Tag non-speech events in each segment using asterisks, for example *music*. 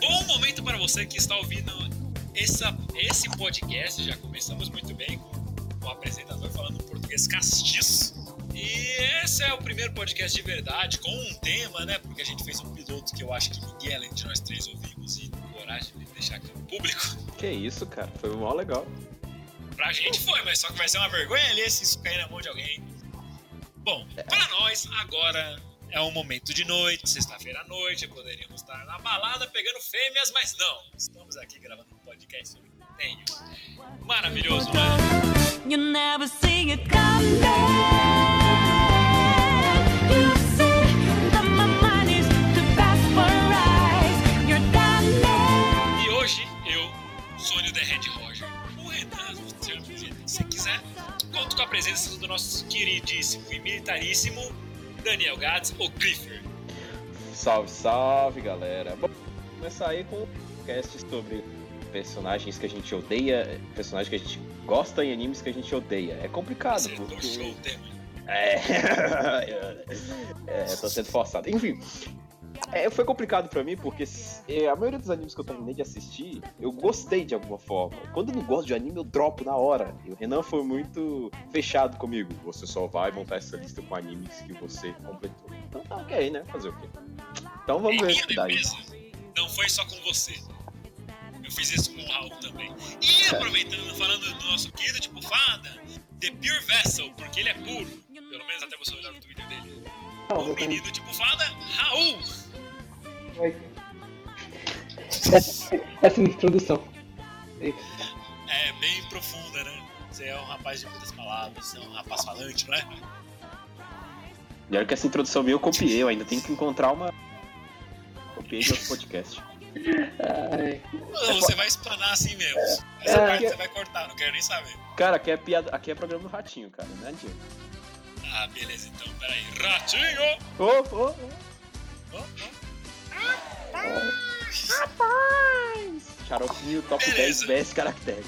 Bom momento para você que está ouvindo essa, esse podcast. Já começamos muito bem com o apresentador falando português castiço. E esse é o primeiro podcast de verdade, com um tema, né? Porque a gente fez um piloto que eu acho que ninguém além de nós três ouvimos e coragem de deixar aqui no público. *laughs* Que isso, cara. Foi mó legal. Pra gente foi, mas só que vai ser uma vergonha ali se isso cair na mão de alguém. Bom, para nós, agora é um momento de noite, sexta-feira à noite, poderíamos estar na balada pegando fêmeas, mas não. Estamos aqui gravando um podcast sobre Tenho. Maravilhoso, né? You never see it coming. E hoje eu, Sônia The Red Roger, o Renan, você você quiser, conto com a presença do nosso queridíssimo e militaríssimo Daniel Gades, o Clifford. Salve, salve, galera. Bom, vamos começar aí com um podcast sobre personagens que a gente odeia, personagens que a gente gosta e animes que a gente odeia. É complicado, Acertou porque... show. É, *laughs* é, tô sendo forçado. Enfim, é, foi complicado pra mim porque é, a maioria dos animes que eu terminei de assistir, eu gostei de alguma forma. Quando eu não gosto de anime, eu dropo na hora. E o Renan foi muito fechado comigo. Você só vai montar essa lista com animes que você completou. Então tá ok, né? Fazer o quê? Então vamos em aí. defesa, não foi só com você. Eu fiz isso com o Raul também. E aproveitando, falando do nosso querido tipo fada, The Pure Vessel, porque ele é puro. Pelo menos até você olhar no Twitter dele. Não, O menino tipo fada, Raul. Oi. Essa, essa é introdução. É bem profunda, né? Você é um rapaz de muitas palavras, você é um rapaz falante, não é? Melhor que essa introdução minha eu copiei, eu ainda tenho que encontrar uma. Copiei de outro podcast. Ai, Não, você vai explanar assim mesmo. Essa É, parte você vai cortar, não quero nem saber. Cara, aqui é, piada... aqui é programa do Ratinho, cara, não adianta. Ah, beleza, então, peraí. Ratinho! Ô, ô, ô. Oh, oh. Xaropinho, top Beleza. 10 best caracteres.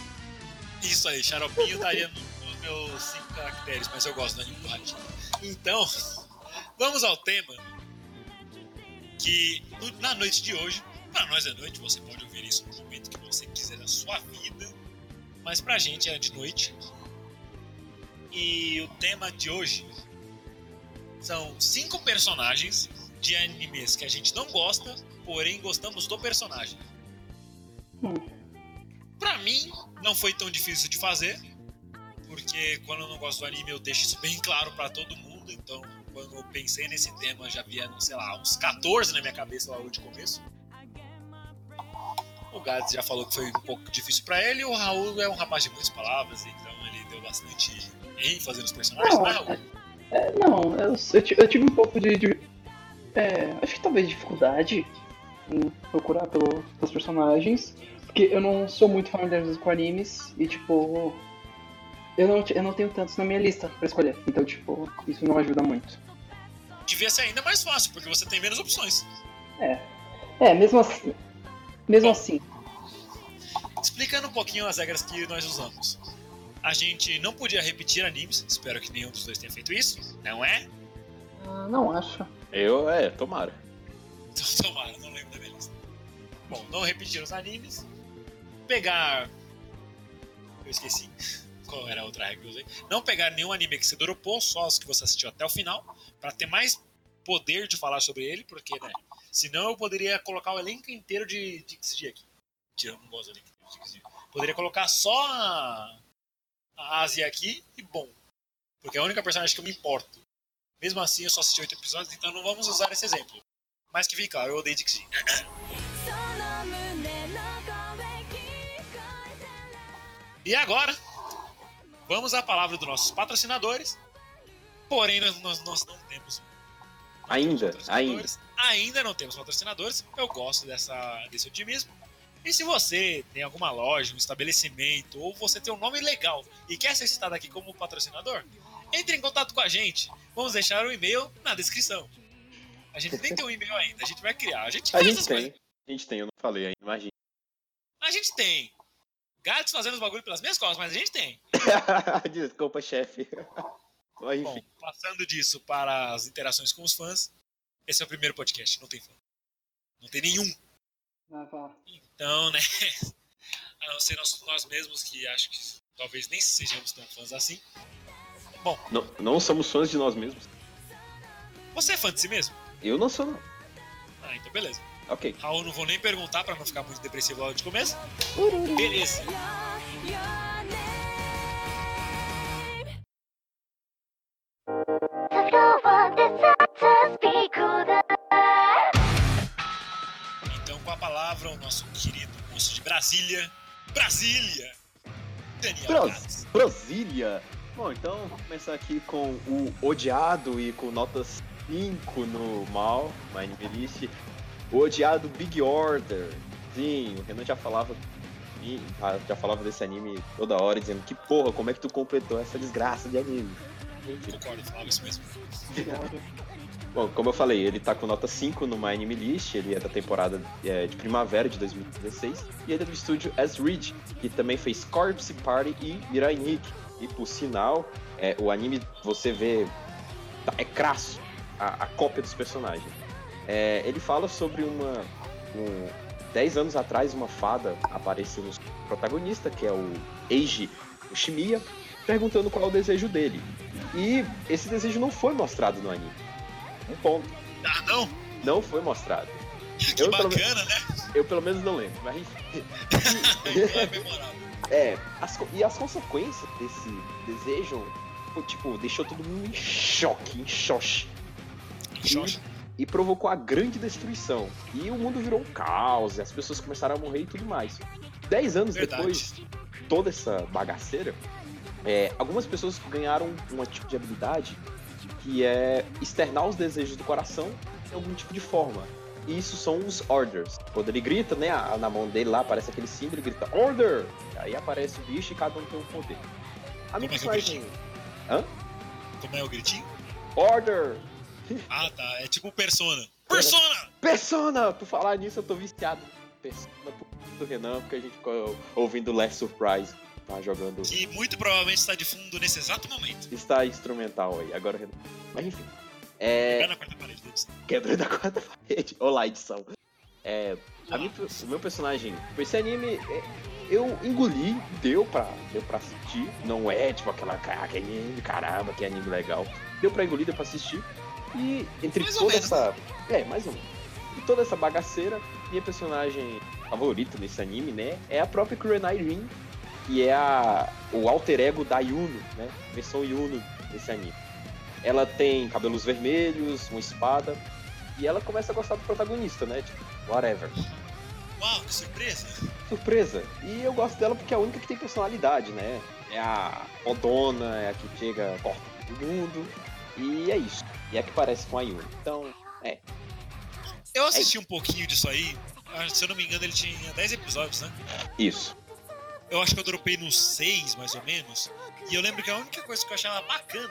Isso aí, xaropinho estaria no- nos meus cinco caracteres, mas eu gosto do anime do Ratinho. Então, vamos ao tema. Que na noite de hoje, para nós é noite, você pode ouvir isso no momento que você quiser da sua vida, mas pra gente é de noite. E o tema de hoje são cinco personagens de animes que a gente não gosta, porém gostamos do personagem. Hum. Pra mim, não foi tão difícil de fazer, porque quando eu não gosto do anime eu deixo isso bem claro pra todo mundo. Então, quando eu pensei nesse tema, já havia, sei lá, uns 14 na minha cabeça logo de começo. O Gads já falou que foi um pouco difícil pra ele, e o Raul é um rapaz de muitas palavras, então ele deu bastante ênfase nos personagens, Não, Raul? é, não, eu, eu ti- eu tive um pouco de. de- é, acho que talvez dificuldade em procurar pelo- pelos personagens. Porque eu não sou muito familiarizado com animes e, tipo. Eu não, eu não tenho tantos na minha lista pra escolher. Então, tipo, isso não ajuda muito. Devia ser ainda mais fácil, porque você tem menos opções. É, mesmo assim. Mesmo assim. Explicando um pouquinho as regras que nós usamos. A gente não podia repetir animes, espero que nenhum dos dois tenha feito isso, não é? ah, não acho. Eu, é, tomara. Então, *laughs* tomara, não lembro da minha lista. Bom, não repetir os animes. Pegar. Eu esqueci qual era a outra regra que eu usei. Não pegar nenhum anime que você dropou, só os que você assistiu até o final, pra ter mais poder de falar sobre ele, porque, né? Senão eu poderia colocar o elenco inteiro de Dixie aqui. Eu não gosto do elenco inteiro de Dixie. Poderia colocar só a, Ásia aqui e bom. Porque é a única personagem que eu me importo. Mesmo assim, eu só assisti oito episódios, então não vamos usar esse exemplo. Mas que fique claro, eu odeio Dixie. E agora, vamos à palavra dos nossos patrocinadores. Porém, nós, nós, nós não temos Ainda, ainda. Ainda não temos patrocinadores. Eu gosto dessa, desse otimismo. E se você tem alguma loja, um estabelecimento, ou você tem um nome legal e quer ser citado aqui como patrocinador, entre em contato com a gente. Vamos deixar o e-mail na descrição. A gente nem tem um e-mail ainda, a gente vai criar. A gente A gente tem. coisas. A gente tem, eu não falei ainda, imagina. A gente tem. Gatos fazendo os bagulho pelas minhas costas, mas a gente tem. *laughs* Desculpa, chefe. Bom, Enfim, passando disso para as interações com os fãs, esse é o primeiro podcast, não tem fã. Não tem nenhum. Ah, vá. Então, né? *laughs* A não ser nós, nós mesmos, que acho que talvez nem sejamos tão fãs assim. Bom, não, não somos fãs de nós mesmos. você é fã de si mesmo? Eu não sou, não. Ah, então beleza. Ok. Raul, não vou nem perguntar para não ficar muito depressivo logo de começo. Beleza. Nosso querido moço de Brasília. Brasília! Daniel Bras Gades. Brasília! Bom, então vamos começar aqui com o odiado e com notas 5 no mal, no anime list. O odiado Big Order. Sim, o Renan já falava já- já falava desse anime toda hora, dizendo que porra, como é que tu completou essa desgraça de anime? Enfim. Concordo, falava isso mesmo. Bom, como eu falei, ele tá com nota 5 no My Anime List, ele é da temporada é, de primavera de 2016, e ele é do estúdio As Ridge, que também fez Corpse Party e Mirai Nikki. E por sinal, é, o anime você vê. tá- é crasso a, a cópia dos personagens. É, ele fala sobre uma. Um, 10 anos atrás, uma fada apareceu no protagonista, que é o Eiji Ushimiya, perguntando qual é o desejo dele. E esse desejo não foi mostrado no anime. Um ponto. Ah, não? Não foi mostrado. Que Eu, pelo bacana, né? Eu pelo menos não lembro, mas enfim. *laughs* É. É, as e as consequências desse desejo, tipo, deixou todo mundo em choque, em xoxi. Xoxo. E provocou a grande destruição. E o mundo virou um caos, e as pessoas começaram a morrer e tudo mais. Dez anos Verdade. depois, toda essa bagaceira, é, algumas pessoas ganharam um tipo de habilidade que é externar os desejos do coração em algum tipo de forma. E isso são os orders. Quando ele grita, né, na mão dele lá aparece aquele símbolo, ele grita order! Aí aparece o bicho e cada um tem um poder. A minha Como é é o personagem. Hã? Como é o gritinho? Order! *laughs* Ah, tá. É tipo Persona. Persona! Persona! Por falar nisso, eu tô viciado. Persona do Renan, porque a gente ficou ouvindo Last Surprise. Tá jogando. Que muito provavelmente está de fundo nesse exato momento. Está instrumental aí, agora. Mas enfim. É. Na quarta parede da quarta parede. *laughs* Olá, edição. É. minha- o meu personagem. Esse anime. é, eu engoli, deu pra, deu pra assistir. Não é tipo aquela. "Ah, que anime, caramba, que anime legal. Deu pra engolir, deu pra assistir. E entre Mais toda essa. É, mais ou menos. E toda essa bagaceira, minha personagem favorita nesse anime, né? É a própria Kurenai Rin, que é a, o alter ego da Yuno, né? Versão Yuno desse anime. Ela tem cabelos vermelhos, uma espada, e ela começa a gostar do protagonista, né? Tipo, whatever. Uau, que surpresa! Surpresa. E eu gosto dela porque é a única que tem personalidade, né? É a fodona, é a que chega, corta todo mundo. E é isso. E é que parece com a Yuna. Então, Eu assisti um pouquinho disso aí. Ah, Se eu não me engano, ele tinha 10 episódios, né? isso. Eu acho que eu dropei nos 6, mais ou menos. E eu lembro que a única coisa que eu achava bacana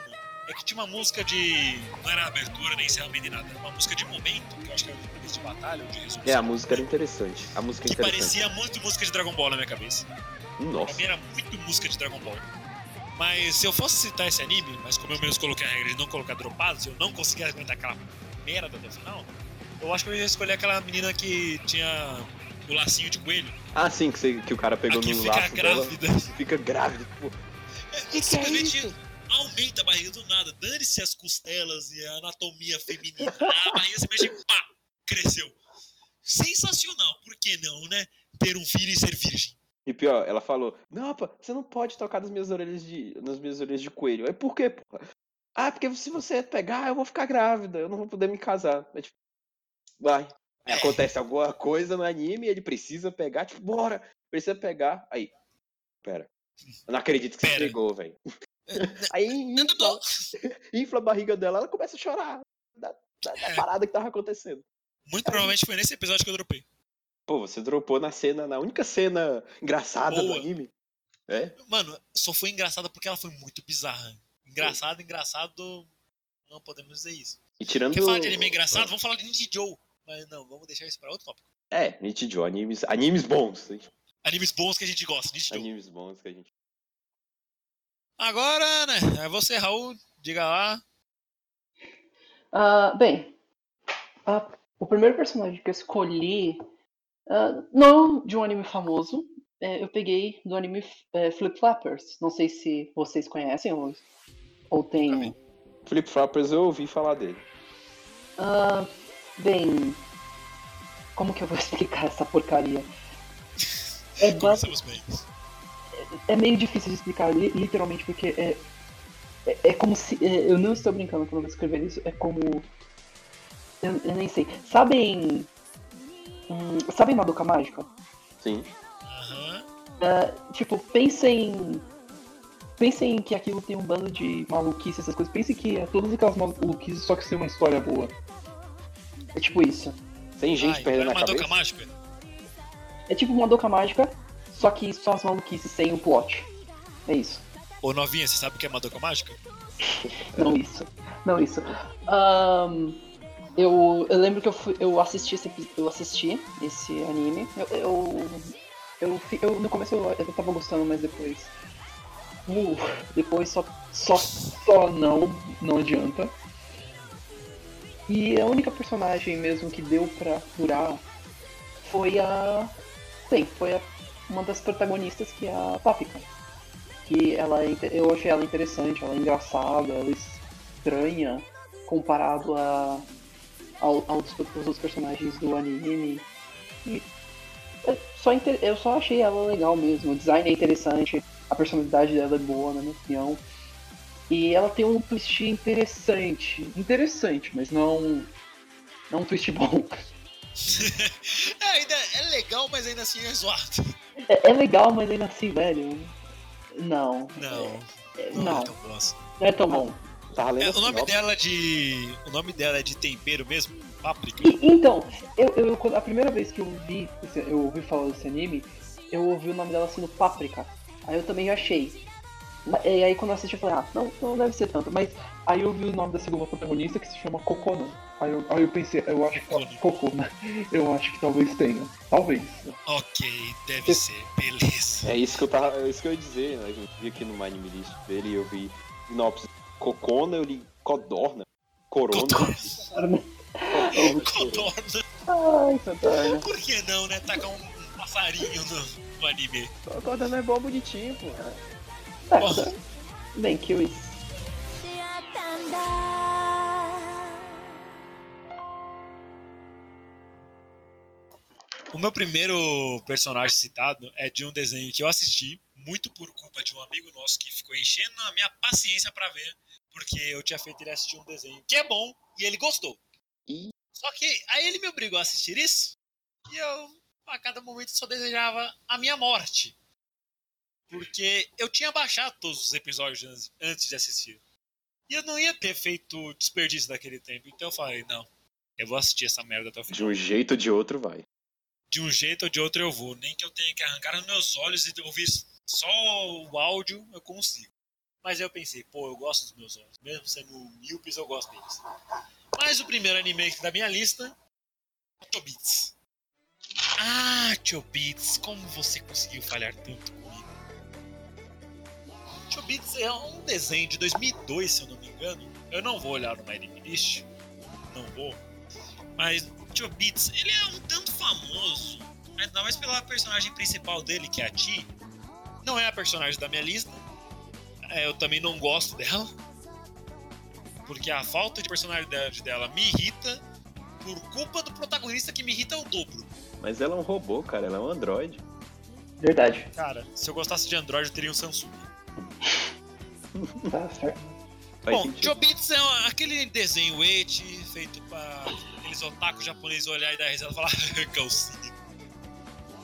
é que tinha uma música de. Não era abertura nem encerramento nem nada, era uma música de momento, que eu acho que era de, de batalha ou de resolução. É, a música era interessante. A música é Que interessante. parecia muito música de Dragon Ball na minha cabeça. Pra Nossa. mim era muito música de Dragon Ball. Mas se eu fosse citar esse anime, mas como eu mesmo coloquei a regra de não colocar dropados, eu não conseguia aguentar aquela merda até o final, eu acho que eu ia escolher aquela menina que tinha o lacinho de coelho. Ah, sim, que, você- que o cara pegou a que no fica laço dela. grávida. Fica grávida. Pô, Que simplesmente aumenta a barriga do nada. Dane-se as costelas e a anatomia feminina. A barriga se mexe e pá, cresceu. Sensacional, por que não, né? Ter um filho e ser virgem. E pior, ela falou: Não, pá, você não pode tocar nas minhas orelhas de. nas minhas orelhas de coelho. Aí por quê, porra? Ah, porque se você pegar, eu vou ficar grávida, eu não vou poder me casar. É tipo, vai. Aí acontece alguma coisa no anime, ele precisa pegar, tipo, bora, precisa pegar. Aí, pera. Eu não acredito que você pegou, velho. *laughs* Aí infla, infla a barriga dela, ela começa a chorar da, da- da É. parada que tava acontecendo. Muito provavelmente foi nesse episódio que eu dropei. Pô, você dropou na cena, na única cena engraçada do Boa. anime. É? Mano, só foi engraçada porque ela foi muito bizarra. Engraçado, engraçado. Não podemos dizer isso. E tirando. Quer falar de anime engraçado? Vamos falar de Ninja Joe. Mas não, vamos deixar isso pra outro tópico. É, Nichijou, animes, animes bons. hein? Animes bons que a gente gosta, Nichijou. Animes bons que a gente. Agora, né, é você, Raul, diga lá. Ah, bem, ah, o primeiro personagem que eu escolhi ah, não de um anime famoso. é, eu peguei do anime é, Flip Flappers. Não sei se vocês conhecem ou, ou tem. Flip Floppers eu ouvi falar dele. Ah, bem, como que eu vou *laughs* explicar essa porcaria? É, Começamos bem. é meio difícil de explicar, li- literalmente, porque é, é, é como se. é, eu não estou brincando quando eu vou escrever isso, é como. Eu, eu nem sei. Sabem. Hum, sabem Madoka Mágica? Sim. Aham. Tipo, pensem. Pensem que aquilo tem um bando de maluquices, essas coisas. Pensem que é todas aquelas maluquices, só que tem uma história boa. É tipo isso. Tem gente Ai, perdendo é a uma cabeça. doca mágica? É tipo Madoka Mágica, só que só as maluquices sem o plot. É isso. Ô, novinha, você sabe o que é uma doca mágica? *laughs* Não isso. Não isso. Ahn, eu, eu lembro que eu, fui, eu assisti esse eu assisti esse anime. Eu, eu, eu, eu- no começo eu, eu tava gostando, mas depois. Uh, depois só, só, só não, não adianta. E a única personagem mesmo que deu pra durar foi a. Bem, foi a, uma das protagonistas que é a Páprica que ela é eu achei ela interessante, ela é engraçada, ela é estranha comparado a ao- aos, outros personagens do anime. E é só inte- eu só achei ela legal mesmo, o design é interessante, a personalidade dela é boa, na minha opinião. E ela tem um twist interessante. Interessante, mas não. Não um twist bom. *laughs* é, ainda é legal, mas ainda assim é zoado. É, é legal, mas ainda assim, velho. Não. Não, É, não, não, é tão bom assim. não é tão bom. Lendo É, a o nome sinopse. dela é de. O nome dela é de tempero mesmo? Páprica? E- então, eu, eu- a primeira vez que eu vi, eu ouvi falar desse anime, eu ouvi o nome dela sendo Páprica. Aí eu também achei. E aí quando eu assisti eu falei, ah, não, não deve ser tanto. Mas aí eu vi o nome da segunda protagonista que se chama Kokona. Aí eu, aí eu pensei, eu acho que Kokona. Kokona. Eu acho que talvez tenha. Talvez. Ok, deve ser, beleza. É isso que eu tava. É isso que eu ia dizer, né? Eu vi aqui no Anime List dele e eu vi sinopse. Cocona, eu li Codorna. Corona. Codorna. Codorna. Ai, Santana. Por que não, né? Tacar um, um passarinho no, no anime. Codorna é bom bonitinho, pô. Bem. O meu primeiro personagem citado é de um desenho que eu assisti, muito por culpa de um amigo nosso que ficou enchendo a minha paciência para ver, porque eu tinha feito ele assistir um desenho que é bom e ele gostou. Só que aí ele me obrigou a assistir isso e eu, a cada momento, só desejava a minha morte. Porque eu tinha baixado todos os episódios an- antes de assistir. E eu não ia ter feito desperdício daquele tempo. Então eu falei, não, eu vou assistir essa merda até o final De um jeito ou de outro, vai. de um jeito ou de outro eu vou. Nem que eu tenha que arrancar os meus olhos e ouvir só o áudio, eu consigo. Mas eu pensei, pô, eu gosto dos meus olhos. Mesmo sendo míopes, eu gosto deles. Mas o primeiro anime da minha lista é Chobits. Ah, Chobits, como você conseguiu falhar tanto comigo? Chobits é um desenho de 2002, se eu não me engano. Eu não vou olhar no Anime List. Não vou. Mas Chobits, ele é um tanto famoso, ainda mais pela personagem principal dele, que é a Ti. Não é a personagem da minha lista. É, eu também não gosto dela. Porque a falta de personalidade dela me irrita por culpa do protagonista que me irrita o dobro. Mas ela é um robô, cara. Ela é um androide. Verdade. Cara, se eu gostasse de Android, eu teria um Samsung. *laughs* Tá certo. Faz Bom, sentido. Chobits é aquele desenho eti feito pra aqueles otakus japoneses olhar e dar risada e falar *laughs* calcinha.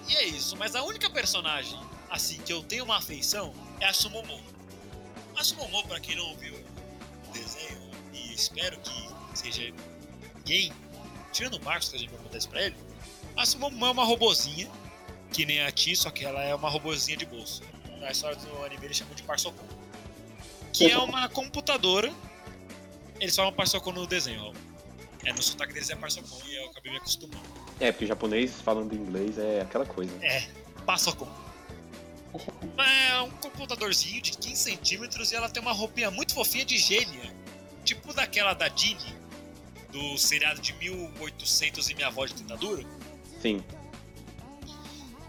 E é isso, mas a única personagem assim que eu tenho uma afeição é a Sumomo. A Sumomo, pra quem não viu o desenho, e espero que seja ninguém, tirando o Marcos que a gente vai mandar isso pra ele, a Sumomo é uma robozinha, que nem a Ti, só que ela é uma robozinha de bolso. Na história do anime eles chamam de Parsocon. Que é uma computadora. Eles falam Parsocon no desenho, ó. É, no sotaque deles é Parsocon e eu acabei me acostumando. É, porque japonês falando inglês é aquela coisa. É, Pasoku. É um computadorzinho de 15 centímetros e ela tem uma roupinha muito fofinha de gênia. Tipo daquela da Dini, do seriado de 1800 e Minha Avó de Ditadura. Sim.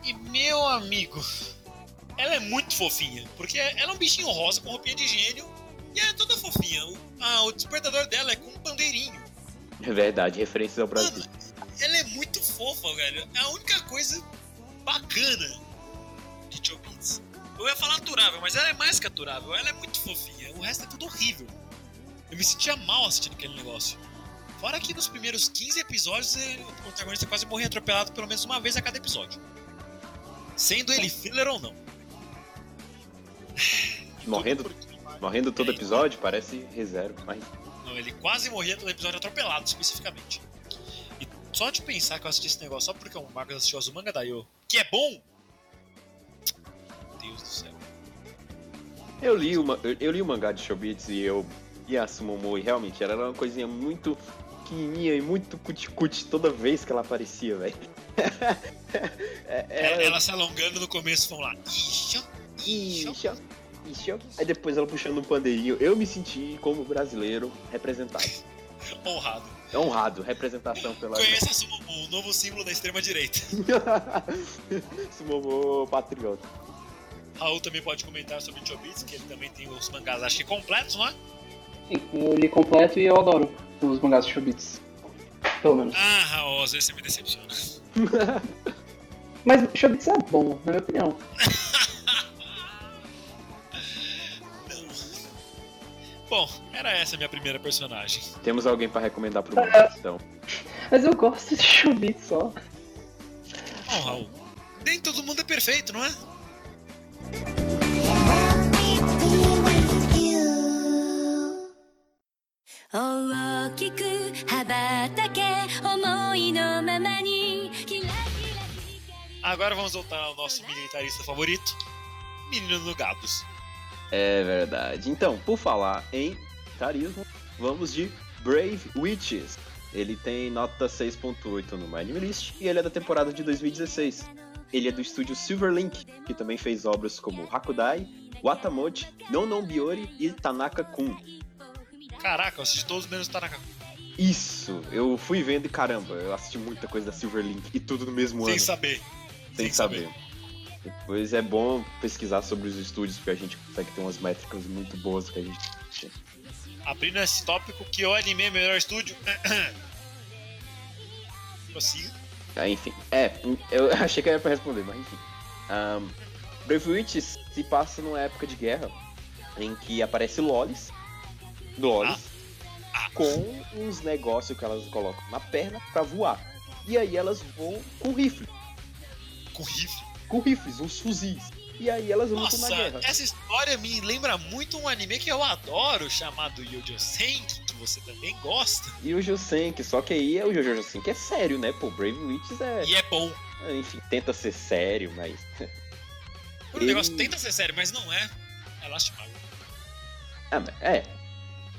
E meu amigo, ela é muito fofinha, porque ela é um bichinho rosa com roupinha de gênio e ela é toda fofinha. O, ah, o despertador dela é com um pandeirinho. É verdade, referências ao Brasil. Mano, ela é muito fofa, velho. É a única coisa bacana de Chobits. Eu ia falar aturável, mas ela é mais que aturável. Ela é muito fofinha. O resto é tudo horrível. Eu me sentia mal assistindo aquele negócio. Fora que nos primeiros 15 episódios o protagonista quase morria atropelado pelo menos uma vez a cada episódio. Sendo ele filler ou não. *laughs* Morrendo, morrendo todo É, episódio, parece reserva, mas. Não, ele quase morria todo episódio atropelado, especificamente. E só de pensar que eu assisti esse negócio só porque o Marcos assistiu Azumanga Daioh, que é bom! Deus do céu. Eu li, uma, eu, li o mangá de Shobits e eu e a Sumomo, e realmente ela era uma coisinha muito pequenininha e muito cuti-cuti toda vez que ela aparecia, velho. *laughs* É, Ela, ela, ela se alongando no começo, vamos lá. Ixi, Ixi, ixi. Aí depois ela puxando um pandeirinho. Eu me senti como brasileiro representado. *laughs* honrado. Honrado, representação pela. Conheça a o novo símbolo da extrema-direita. *laughs* Sumomo patriota. Raul também pode comentar sobre Chobits, que ele também tem os mangás, acho que completos, não é? Sim, eu li completo e eu adoro os mangás de Shobits. Pelo menos. Ah, Raul, esse me decepciona. *laughs* Mas Shobits é bom, na minha opinião. Bom, era essa a minha primeira personagem. Temos alguém para recomendar pro é. mundo, então. Mas eu gosto de Chumi só. Oh, Raul, nem todo mundo é perfeito, não é? Agora vamos voltar ao nosso militarista favorito, Menino do Gabos. É verdade. Então, por falar em tarismo, vamos de Brave Witches. Ele tem nota 6.8 no My Anime List e ele é da temporada de 2016. Ele é do estúdio Silverlink, que também fez obras como Hakudai, Watamote, Non Non Biori e Tanaka-kun. Caraca, eu assisti todos menos Tanaka. Isso, eu fui vendo e caramba, eu assisti muita coisa da Silverlink e tudo no mesmo Sem ano, saber. sem saber. Depois é bom pesquisar sobre os estúdios, porque a gente consegue ter umas métricas muito boas que a gente Abrindo esse tópico, que o anime é melhor estúdio. *coughs* Prossiga. Ah, enfim, é, eu *laughs* achei que era pra responder, mas enfim. Um, Brave Witches se passa numa época de guerra em que aparece Lolis, Lolis, Ah. com uns negócios que elas colocam na perna pra voar. E aí elas voam com rifle, Com rifle. Com rifles, uns fuzis. E aí elas lutam Nossa, na guerra. essa história me lembra muito um anime que eu adoro, chamado Yojo Senki, que você também gosta. E o Josenki, só que aí é o Jojo Josenki é sério, né? Pô, Brave Witches é, E é bom. enfim, tenta ser sério, mas O Ele- negócio tenta ser sério, mas não é. É lastimável. ah, mas- é.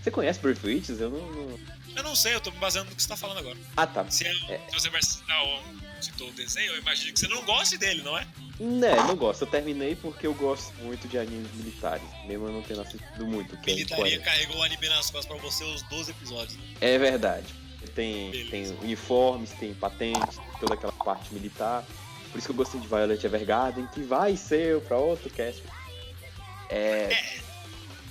Você conhece Brave Witches? Eu não, não- Eu não sei, eu tô me baseando no que você tá falando agora. Ah, tá. Se, é- É. se você vai citar o, citou o desenho, eu imagino que você não goste dele, não é? Né, não gosto. Eu terminei porque eu gosto muito de animes militares. Mesmo eu não tendo assistido muito. Que é, Militaria carregou o anime nas costas pra você os 12 episódios. Né? é verdade. Tem, Beleza. tem uniformes, tem patentes, toda aquela parte militar. Por isso que eu gostei de Violet Evergarden, que vai ser pra outro cast. É,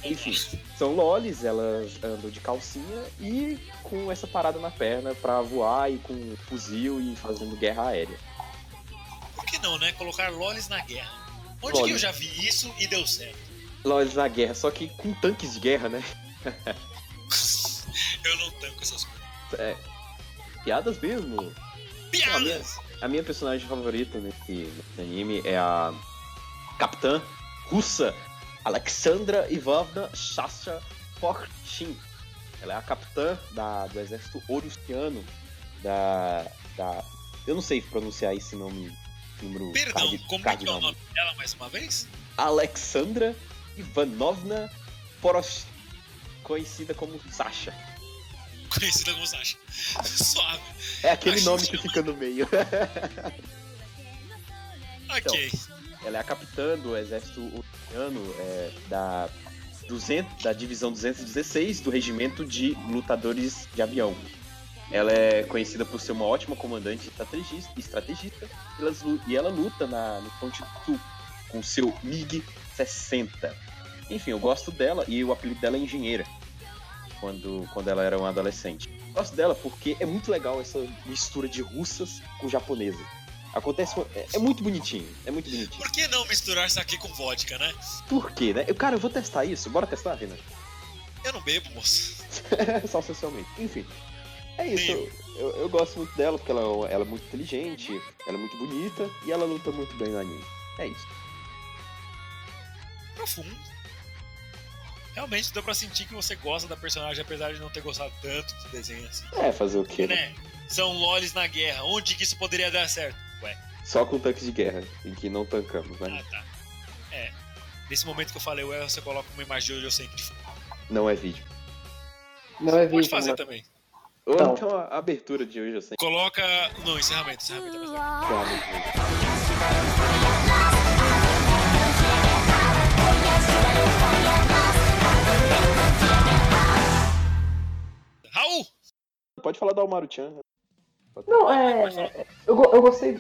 enfim, são lolis, elas andam de calcinha e com essa parada na perna pra voar e com fuzil e fazendo guerra aérea. Não, né? Colocar lolis na guerra. Onde Lolis. que eu já vi isso e deu certo? Lolis na guerra, só que com tanques de guerra, né? *laughs* eu não tanco essas coisas. É, piadas mesmo. Piadas! A minha personagem favorita nesse, nesse anime é a capitã russa Alexandra Ivovna Shasha Porchin. Ela é a capitã da, do exército orussiano da, da. Eu não sei pronunciar esse nome. Número Perdão, como é que é o nome dela mais uma vez? Alexandra Ivanovna Porosh, conhecida como Sasha. conhecida como Sasha. *laughs* Suave. É aquele Acho nome que que fica no meio. *laughs* Ok. Ela é a capitã do exército ucraniano é, da, 200, da divisão 216 do regimento de lutadores de avião. Ela é conhecida por ser uma ótima comandante estrategista, estrategista e, ela luta na, no fronte sul com seu MiG-60. Enfim, eu gosto dela e o apelido dela é Engenheira, quando, quando ela era uma adolescente. Gosto dela porque é muito legal essa mistura de russas com japonesas. Acontece. uma- É, é muito bonitinho. É muito bonitinho. Por que não misturar isso aqui com vodka, né? Por quê, né? Eu, cara, eu vou testar isso. Bora testar, Renan? Eu não bebo, moço. *laughs* Só socialmente. Enfim. É isso. Eu, eu, eu gosto muito dela porque ela, ela é muito inteligente, ela é muito bonita e ela luta muito bem no anime. É isso. Profundo. Realmente deu pra sentir que você gosta da personagem, apesar de não ter gostado tanto do desenho assim. É, fazer o quê, né? Né? São lolis na guerra. Onde que isso poderia dar certo? Ué, Só com tanques de guerra, em que não tancamos, né? ah tá. É. Nesse momento que eu falei ué, você coloca uma imagem de eu sempre de fundo. Não é vídeo. Não é Pode vídeo. fazer né? também. Ou Não. então a abertura de hoje sei. Coloca. Não, encerramento, encerramento é. Raul! Pode falar do Almaru-chan. né? Não, é. Eu, go- eu gostei.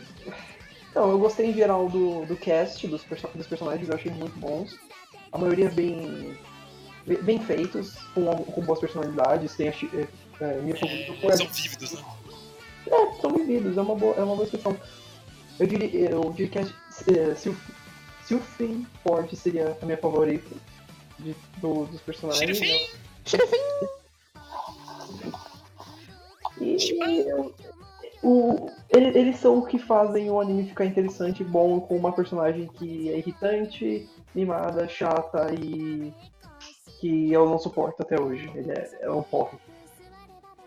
Não, eu gostei em geral do, do cast, dos, perso- dos personagens, eu achei muito bons. A maioria bem. bem- bem feitos, com, com boas personalidades. Tem a. É, é, minha favorita São vívidos, né? É, são vividos, é uma boa, é uma boa expressão. Eu diria, eu diria que a é, Sylph- Sylphine Forte seria a minha favorita de, do- dos personagens. Xerifim! E eu- o, ele- eles são o que fazem o anime ficar interessante e bom com uma personagem que é irritante, mimada, chata e que eu não suporto até hoje. Ele é, é um porre.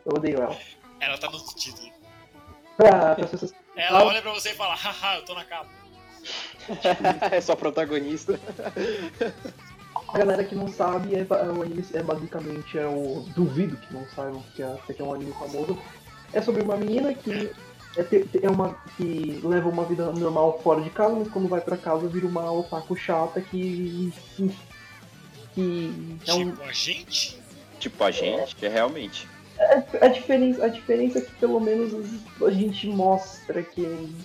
Eu odeio ela. Ela tá no título. *laughs* Pessoas Ela Ah. olha pra você e fala, haha, eu tô na capa. *laughs* é só protagonista. A galera que não sabe, é, ba- o anime é basicamente é o. Duvido que não saibam, porque até que é um anime famoso. É sobre uma menina que é, te- te- é uma que leva uma vida normal fora de casa, mas quando vai pra casa vira uma otaku chata que. que é um, Tipo, a gente? tipo, a gente, é realmente. A, diferença, a diferença é que pelo menos a gente mostra que,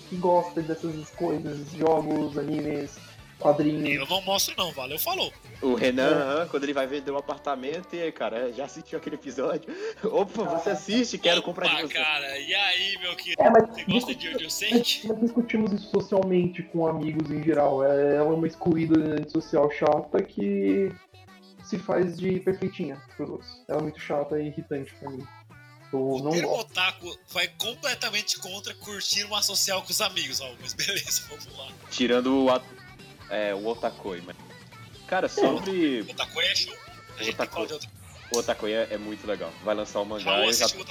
que gosta dessas coisas, jogos, animes, quadrinhos. Eu não mostro não, valeu, falou. O Renan, quando ele vai vender um apartamento, e aí, cara, já assistiu aquele episódio? *laughs* Opa, você assiste, quero comprar de Opa, você. cara, e aí, meu querido? É, mas Você gosta de Jojo Nós Senki? nós discutimos isso socialmente com amigos em geral. É, Ela é uma excluída social chata que se faz de perfeitinha pros outros. Ela é muito chata e irritante pra mim. Eu O não termo gosto. otaku vai completamente contra curtir uma social com os amigos, ó, mas beleza, *laughs* vamos lá. Tirando o, at- é, o Otakoi, mas... Cara, sobre Otaku é show. A gente tem que Otaku. falar de outra. o Otakoi é, é muito legal. Vai lançar o mangá, Raul eu já, o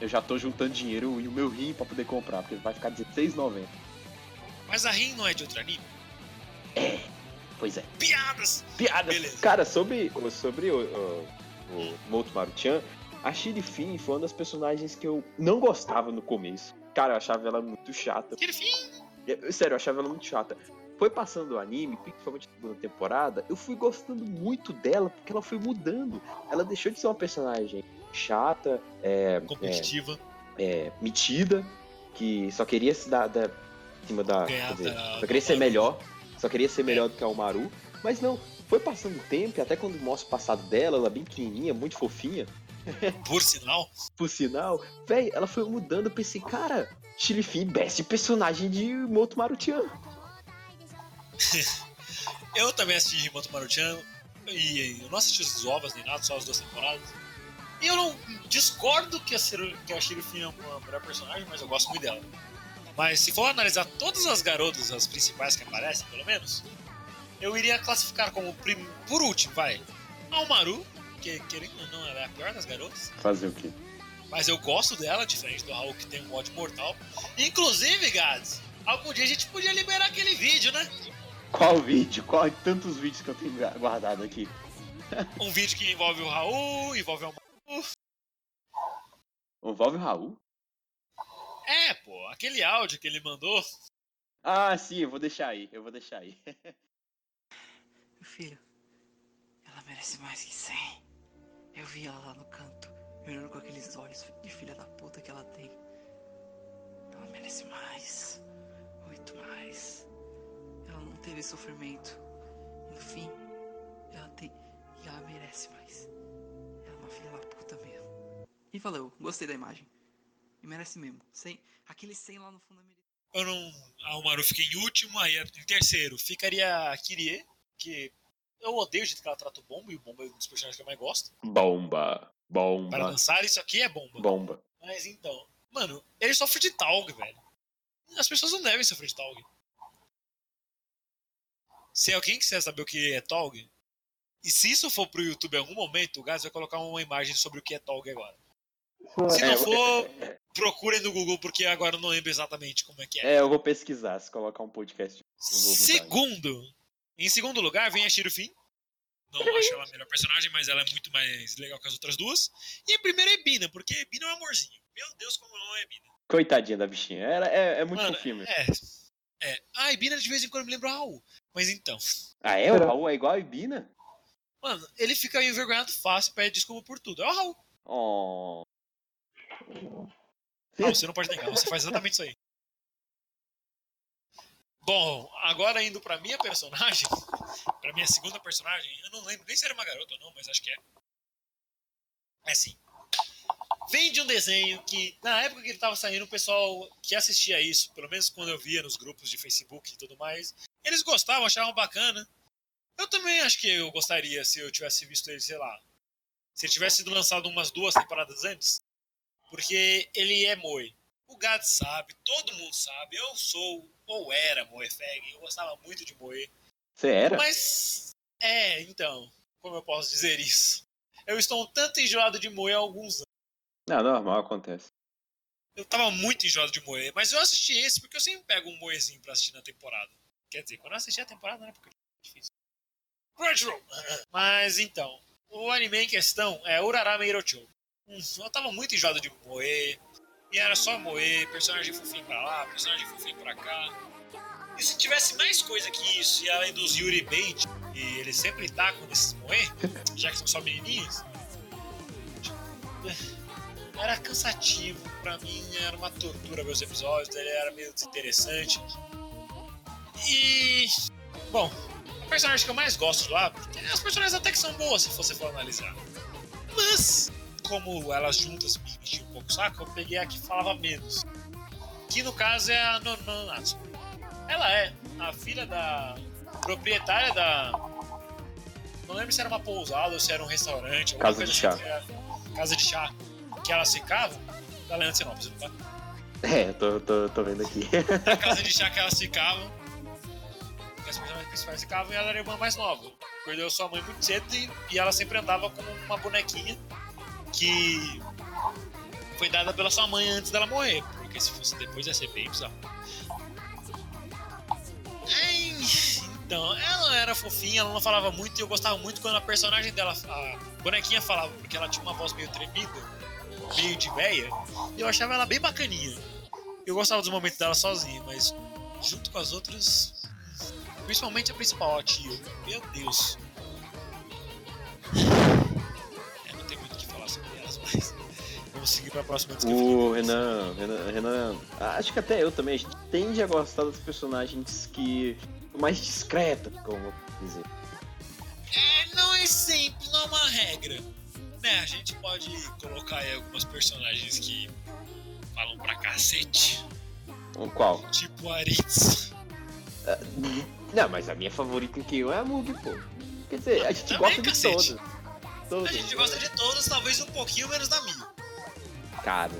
eu já tô juntando dinheiro e o meu rim pra poder comprar, porque vai ficar R$16,90. Mas a Rin não é de outro anime? Pois é. Piadas! Piada. Beleza. Cara, sobre, sobre o, o, o Moto Maruchan, a Shirifin foi uma das personagens que eu não gostava no começo. Cara, eu achava ela muito chata. Enfim, Eu- sério, eu achava ela muito chata. Foi passando o anime, principalmente na segunda temporada, eu fui gostando muito dela porque ela foi mudando. Ela deixou de ser uma personagem chata, é, competitiva, é, metida, que só queria se dar, em cima da. Dizer, só queria ser melhor. Só queria ser melhor do que a Umaru. Mas não, foi passando o tempo, e até quando mostra o passado dela, ela bem pequenininha, muito fofinha. *laughs* por sinal. Por sinal, véi, ela foi mudando. Eu pensei, cara, Shirifin, best personagem de Moto Maruchan. *laughs* Eu também assisti Himoto Maruchan e eu não assisti os ovos nem nada, só as duas temporadas. E eu não discordo que a, Ciro- que a Shirifin é uma melhor personagem, mas eu gosto muito dela. Mas se for analisar todas as garotas, as principais que aparecem, pelo menos, eu iria classificar como prim- por último, vai. A Umaru, que querendo ou não, ela é a pior das garotas. Fazer o quê? Mas eu gosto dela, diferente do Raul que tem um ódio mortal. Inclusive, Gads, algum dia a gente podia liberar aquele vídeo, né? Qual vídeo? Qual tantos vídeos que eu tenho gu- guardado aqui? Um vídeo que envolve o Raul, envolve o Maru. Envolve o Raul? É, pô, aquele áudio que ele mandou. Ah, sim, eu vou deixar aí, eu vou deixar aí. *laughs* Meu filho, ela merece mais que 100. Eu vi ela lá no canto, me olhando com aqueles olhos de filha da puta que ela tem. Ela merece mais. Muito mais. Ela não teve sofrimento. No fim, ela tem. E ela merece mais. Ela é uma filha da puta mesmo. E valeu, gostei da imagem. E merece mesmo. 100, aquele 100 lá no fundo é. Eu não. A Umaru fica em último, aí em terceiro ficaria a Kirie, que eu odeio o jeito que ela trata o Bomba, e o Bomba é um dos personagens que eu mais gosto. Bomba, Para bomba, dançar, isso aqui é bomba. bomba. Mas então, mano, ele sofre de Taug, velho. As pessoas não devem sofrer de Taug. Se alguém quiser saber o que é Taug, e se isso for pro YouTube em algum momento, o Gás vai colocar uma imagem sobre o que é Taug agora. Se não É, for, procurem no Google, porque agora eu não lembro exatamente como é que é. É, eu vou pesquisar, se colocar um podcast. mudar. Segundo, em segundo lugar vem a Shirufin. Não acho ela a melhor personagem, mas ela é muito mais legal que as outras duas. E em primeiro é Ebina, porque Ebina é um amorzinho. Meu Deus, como ela é Ebina. Coitadinha da bichinha, Era, é, é muito Mano. É. É. Ah, Ibina de vez em quando me lembra o Raul. Mas então. Ah, é? O Raul é igual a Ibina? Mano, ele fica envergonhado fácil, pede desculpa por tudo. É o Raul. Oh. Raul, você não pode negar, você faz exatamente isso aí. Bom, agora indo pra minha personagem, pra minha segunda personagem, eu não lembro nem se era uma garota ou não, mas acho que é. É sim. Vem de um desenho que, na época que ele tava saindo, o pessoal que assistia isso, pelo menos quando eu via nos grupos de Facebook e tudo mais, eles gostavam, achavam bacana. Eu também acho que eu gostaria se eu tivesse visto ele, sei lá. Se ele tivesse sido lançado umas duas temporadas antes. Porque ele é Moe. O Gad sabe, todo mundo sabe. Eu sou, ou era Moe Fag. Eu gostava muito de Moe. Você era? Mas, é, então, como eu posso dizer isso? Eu estou um tanto enjoado de Moe há alguns anos. Não, normal, acontece. Eu tava muito enjoado de Moe, mas eu assisti esse porque eu sempre pego um Moezinho pra assistir na temporada. Quer dizer, quando eu assisti a temporada, né? Porque é difícil. Crunchyroll! *laughs* Mas então, o anime em questão é Urarame Hirocho. Eu tava muito enjoado de Moe. E era só Moe, personagem fofinho pra lá, personagem fofinho pra cá. E se tivesse mais coisa que isso, e além dos Yuri Bait, e eles sempre tacam nesses Moe, já que são só menininhos, era cansativo. Pra mim era uma tortura ver os episódios, ele era meio desinteressante. E. Bom, a personagem que eu mais gosto lá, porque as personagens até que são boas se você for analisar. Mas, como elas juntas me enchiam um pouco o saco, eu peguei a que falava menos. Que no caso é a Nononatsu. Ela é a filha da proprietária da. Não lembro se era uma pousada ou se era um restaurante. Casa de chá. assim era- Casa de chá. Que elas ficavam. Da Leandro Sinopes, não tá? É, tô, tô, tô vendo aqui. na *laughs* casa de chá que elas ficavam. Que as personagens principais ficavam e ela era a irmã mais nova. Perdeu sua mãe muito cedo e, e ela sempre andava com uma bonequinha que foi dada pela sua mãe antes dela morrer. Porque se fosse depois ia ser bem bizarro. Então, ela era fofinha, ela não falava muito e eu gostava muito quando a personagem dela, a bonequinha falava, porque ela tinha uma voz meio tremida, meio de véia, e eu achava ela bem bacaninha. Eu gostava dos momentos dela sozinha, mas junto com as outras, principalmente a principal, a Tio, meu Deus. Seguir pra próxima que O. Renan, Renan, Renan, acho que até eu também, a gente tende a gostar dos personagens que. mais discretos, como eu vou dizer. É, não é sempre, não é uma regra. Né, a gente pode colocar aí algumas personagens que falam pra cacete, O Qual? tipo Aritz. Não, mas a minha favorita em Kill é a Mugi, pô. Quer dizer, a gente Também, gosta de cacete. todas. Todas. A gente gosta de todas, talvez um pouquinho menos da minha. Cara,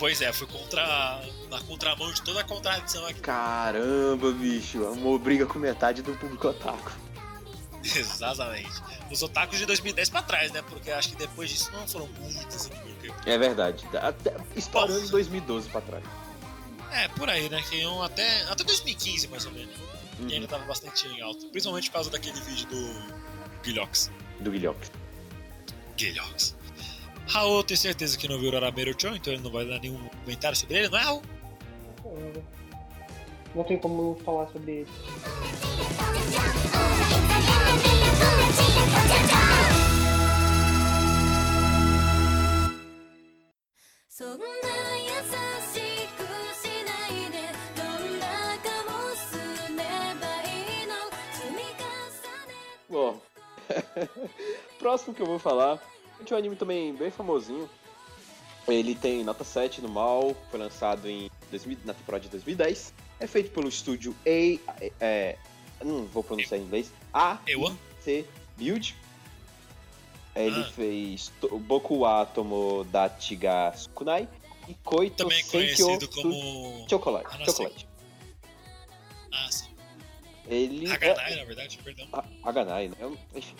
Pois é, fui contra na contramão de toda a contradição aqui. caramba, bicho. Amor briga com metade do público otaku. *laughs* Exatamente. Os otakus de 2010 pra trás, né? Porque acho que depois disso não foram muitos assim, porque... É verdade. Até estourando em 2012 pra trás. É, por aí, né? Que iam até, até 2015, mais ou menos. Uhum. E ainda tava bastante em alta. Principalmente por causa daquele vídeo do Guilhox. Do Guilhox. Guilhox. Raul, tenho certeza que não viu o Arameiro-chan, então ele não vai dar nenhum comentário sobre ele, não é, Raul? Não tem como falar sobre ele. Bom, *laughs* próximo que eu vou falar é um anime também bem famosinho. Ele tem nota 7 no mal, foi lançado em 2000, na temporada de 2010. É feito pelo estúdio A. É, não vou pronunciar em inglês. A. C. Build. Ele Ah. fez Boku wa Tomodachi ga Sukunai e Koito Também Senkyo conhecido como. Chocolate. Hanase. Chocolate. Ah, sim. Ele Haganai, na verdade, perdão. é... Haganai, né? Enfim.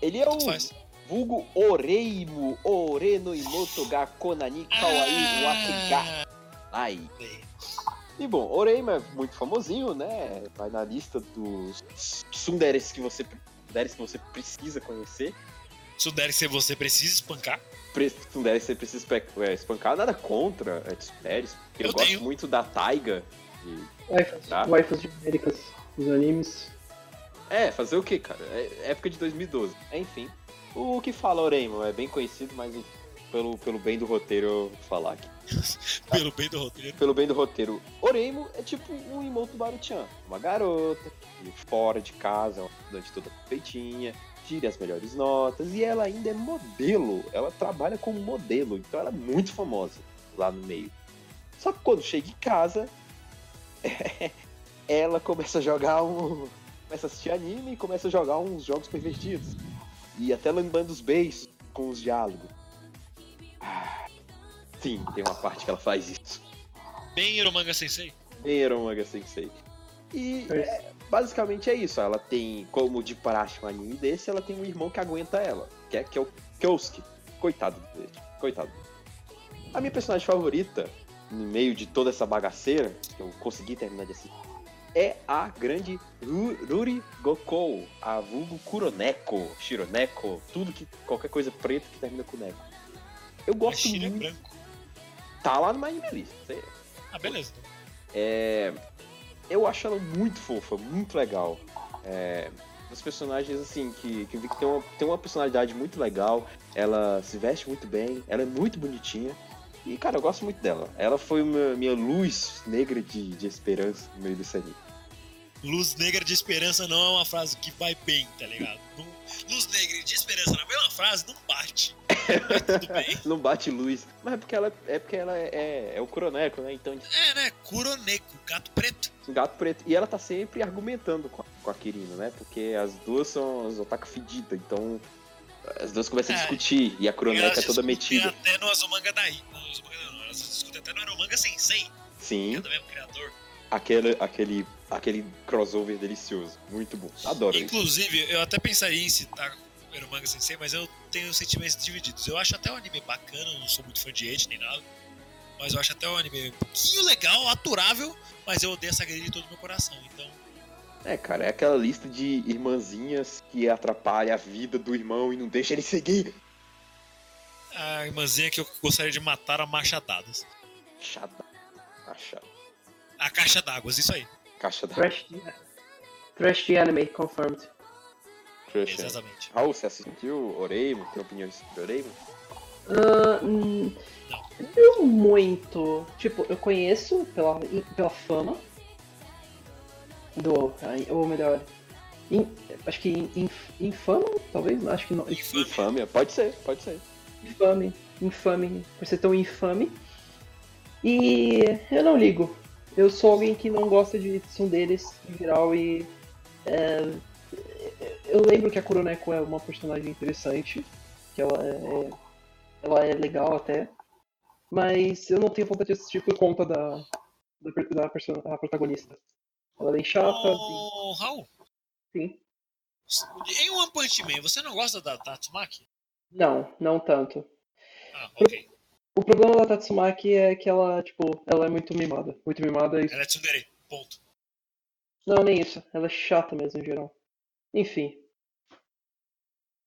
Ele é o faz. Vulgo Oreimu Ore no Imoto ga Konani Kawaii Wake ga Ai. E bom, Oreima é muito famosinho, né? Vai na lista dos sunderes que você, sunderes que você precisa conhecer. Deve ser você precisa espancar. Pre- Sunderes que você precisa é, espancar, nada contra é, sunderes. porque Eu, Eu gosto tenho. muito da Taiga. Waifus, Tá. waifus genéricas dos animes. É, fazer o que, cara? É época de 2012. Enfim, o que fala Oreima é bem conhecido, mas pelo, pelo bem do roteiro eu vou falar aqui. *laughs* Pelo bem do roteiro. pelo bem do roteiro, Oreimo é tipo um Imoto Baruchan. Uma garota, que fora de casa, uma estudante toda perfeitinha, tira as melhores notas, e ela ainda é modelo. Ela trabalha como modelo, então ela é muito famosa lá no meio. Só que quando chega em casa, *laughs* ela começa a jogar um. Começa a assistir anime e começa a jogar uns jogos pervertidos. E até lembrando os beijos com os diálogos. Ah, Sim, tem uma parte que ela faz isso. Bem Euromanga Sensei. Eromanga Sensei. E é, basicamente é isso. Ela tem, como de praxe um anime desse, ela tem um irmão que aguenta ela, que é, que é o Kyosuke. Coitado dele. Coitado. A minha personagem favorita, no meio de toda essa bagaceira, que eu consegui terminar de assistir, é a grande Ru- Ruri Gokou, a vulgo Kuroneko, Shironeko, tudo que. qualquer coisa preta que termina com Neko. Eu A gosto é muito. branco. Tá lá no Anime List. Você- Ah, beleza. é, eu acho ela muito fofa, muito legal. É, dos personagens, assim, que, que eu vi que tem uma, tem uma personalidade muito legal. Ela se veste muito bem, ela é muito bonitinha. E, cara, eu gosto muito dela. Ela foi uma, minha luz negra de, de esperança no meio desse anime. Luz negra de esperança não é uma frase que vai bem, tá ligado? Luz negra de esperança na mesma frase não bate. Mas tudo bem. *laughs* Não bate luz. Mas é porque ela é, porque ela é, é, é o Kuroneko, né? Então, É, né? Kuroneko, gato preto. gato preto. E ela tá sempre argumentando com a, com a Kirino, né? Porque as duas são as otaku fedidas, então as duas começam a É. discutir e a Kuroneko Elas é toda metida. até no Azumanga daí. No Azumanga não, elas discutem até no Euromanga Sensei, que Sim, é do mesmo criador. Aquele, aquele, aquele crossover delicioso. Muito bom. Adoro isso. Inclusive, eu até pensaria em citar Euromanga Sensei, mas eu tenho sentimentos divididos. Eu acho até o anime bacana, não sou muito fã de Age nem nada. Mas eu acho até o anime um pouquinho legal, aturável, mas eu odeio essa guerrilha de todo o meu coração. Então, É, cara, é aquela lista de irmãzinhas que atrapalha a vida do irmão e não deixa ele seguir. a irmãzinha que eu gostaria de matar a machadadas. Ah, chata. A caixa d'água, isso aí. Caixa da Trash, trash the anime, confirmed. né? Exatamente. Raul, você assistiu Oreimo? Tem opiniões sobre Oreimo? Ah, hum, não muito. Tipo, eu conheço pela, pela fama do. Ou melhor. in- acho que in- inf- infame, talvez? Acho que não. Infame. Infâmia? Pode ser, pode ser. Infame. Infame. Por ser tão infame. E eu não ligo. Eu sou alguém que não gosta de deles em geral e. é, eu lembro que a Kuroneko é uma personagem interessante. Que ela é. Ela é legal até. Mas eu não tenho vontade de assistir por conta da. Da, da person- da protagonista. Ela é bem chata. Ô, Raul, Sim. em One Punch Man, você não gosta da Tatsumaki? Não, não tanto. Ah, ok. O problema da Tatsumaki é que ela, tipo, ela é muito mimada. Muito mimada e Ela é tsundere, ponto. Não, nem isso. Ela é chata mesmo, em geral. Enfim.